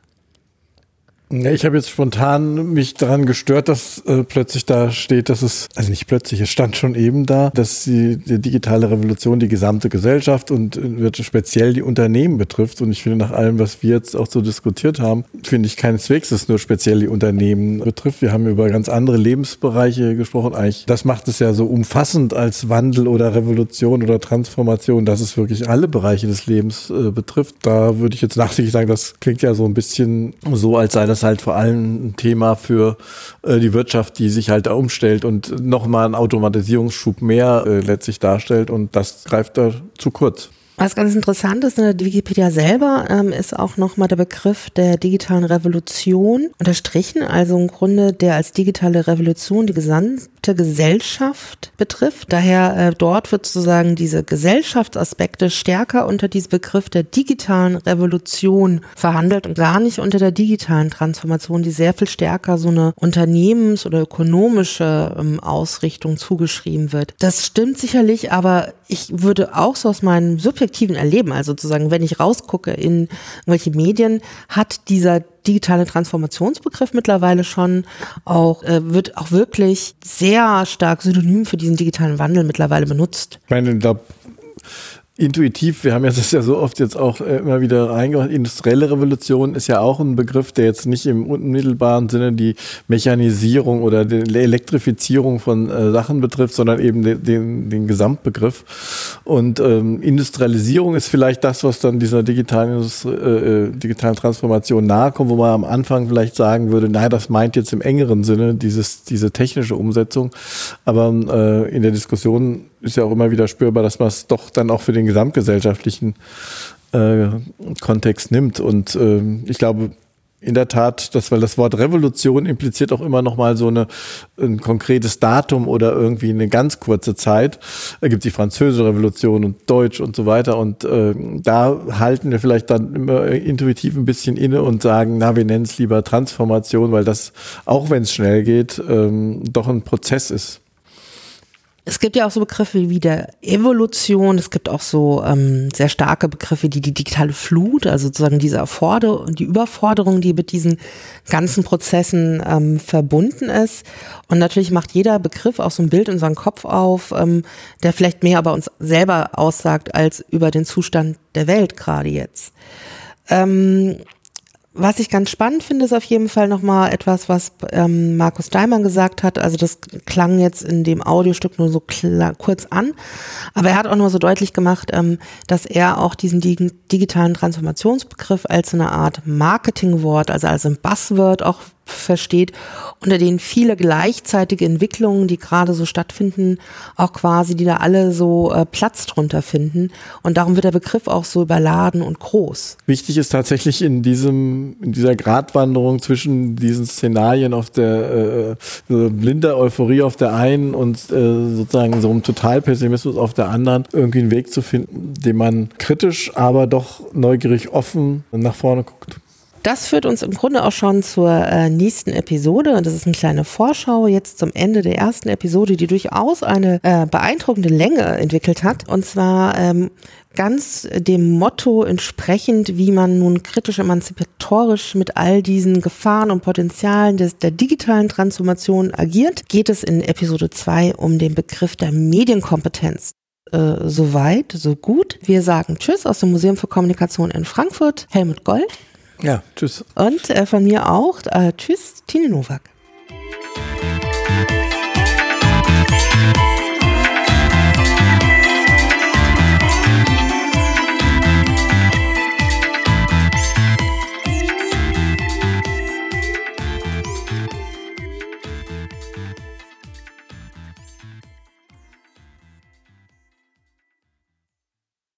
Ich habe jetzt spontan mich daran gestört, dass äh, plötzlich da steht, dass es, also nicht plötzlich, es stand schon eben da, dass die, die digitale Revolution die gesamte Gesellschaft und äh, speziell die Unternehmen betrifft. Und ich finde, nach allem, was wir jetzt auch so diskutiert haben, finde ich keineswegs, dass es nur speziell die Unternehmen betrifft. Wir haben über ganz andere Lebensbereiche gesprochen. Eigentlich, das macht es ja so umfassend als Wandel oder Revolution oder Transformation, dass es wirklich alle Bereiche des Lebens äh, betrifft. Da würde ich jetzt nachdenklich sagen, das klingt ja so ein bisschen so, als sei das halt vor allem ein Thema für äh, die Wirtschaft, die sich halt da umstellt und nochmal einen Automatisierungsschub mehr äh, letztlich darstellt und das greift da zu kurz. Was ganz interessant ist, in der Wikipedia selber ähm, ist auch nochmal der Begriff der digitalen Revolution unterstrichen, also im Grunde der als digitale Revolution die gesamte Gesellschaft betrifft. Daher äh, dort wird sozusagen diese Gesellschaftsaspekte stärker unter diesem Begriff der digitalen Revolution verhandelt und gar nicht unter der digitalen Transformation, die sehr viel stärker so eine unternehmens- oder ökonomische ähm, Ausrichtung zugeschrieben wird. Das stimmt sicherlich, aber ich würde auch so aus meinem subjektiven Erleben, also sozusagen, wenn ich rausgucke in welche Medien, hat dieser digitale Transformationsbegriff mittlerweile schon auch, äh, wird auch wirklich sehr stark synonym für diesen digitalen Wandel mittlerweile benutzt. Ich meine, da intuitiv, wir haben ja das ja so oft jetzt auch äh, immer wieder reingebracht, industrielle Revolution ist ja auch ein Begriff, der jetzt nicht im unmittelbaren Sinne die Mechanisierung oder die Elektrifizierung von äh, Sachen betrifft, sondern eben den, den, den Gesamtbegriff. Und ähm, Industrialisierung ist vielleicht das, was dann dieser digitalen, äh, äh, digitalen Transformation nahe kommt, wo man am Anfang vielleicht sagen würde, naja, das meint jetzt im engeren Sinne dieses, diese technische Umsetzung. Aber äh, in der Diskussion ist ja auch immer wieder spürbar, dass man es doch dann auch für den gesamtgesellschaftlichen äh, Kontext nimmt. Und äh, ich glaube, in der Tat, dass, weil das Wort Revolution impliziert auch immer noch mal so eine, ein konkretes Datum oder irgendwie eine ganz kurze Zeit. Da gibt die französische Revolution und Deutsch und so weiter. Und äh, da halten wir vielleicht dann immer intuitiv ein bisschen inne und sagen, na, wir nennen es lieber Transformation, weil das, auch wenn es schnell geht, ähm, doch ein Prozess ist. Es gibt ja auch so Begriffe wie der Evolution, es gibt auch so ähm, sehr starke Begriffe wie die digitale Flut, also sozusagen diese Erforderung, die Überforderung, die mit diesen ganzen Prozessen ähm, verbunden ist. Und natürlich macht jeder Begriff auch so ein Bild in seinen Kopf auf, ähm, der vielleicht mehr über uns selber aussagt als über den Zustand der Welt gerade jetzt. Ähm, was ich ganz spannend finde, ist auf jeden Fall nochmal etwas, was ähm, Markus Daimann gesagt hat. Also das klang jetzt in dem Audiostück nur so kurz an, aber er hat auch nur so deutlich gemacht, ähm, dass er auch diesen dig digitalen Transformationsbegriff als eine Art Marketingwort, also als ein Buzzword auch versteht, unter denen viele gleichzeitige Entwicklungen, die gerade so stattfinden, auch quasi, die da alle so äh, Platz drunter finden. Und darum wird der Begriff auch so überladen und groß. Wichtig ist tatsächlich in diesem, in dieser Gratwanderung zwischen diesen Szenarien auf der äh, so blinder Euphorie auf der einen und äh, sozusagen so einem Totalpessimismus auf der anderen, irgendwie einen Weg zu finden, den man kritisch, aber doch neugierig offen nach vorne guckt. Das führt uns im Grunde auch schon zur äh, nächsten Episode. Und das ist eine kleine Vorschau jetzt zum Ende der ersten Episode, die durchaus eine äh, beeindruckende Länge entwickelt hat. Und zwar ähm, ganz dem Motto entsprechend, wie man nun kritisch emanzipatorisch mit all diesen Gefahren und Potenzialen des, der digitalen Transformation agiert, geht es in Episode 2 um den Begriff der Medienkompetenz. Äh, so weit, so gut. Wir sagen Tschüss aus dem Museum für Kommunikation in Frankfurt. Helmut Gold. Ja, tschüss. Und äh, von mir auch, äh, tschüss, Tine Nowak.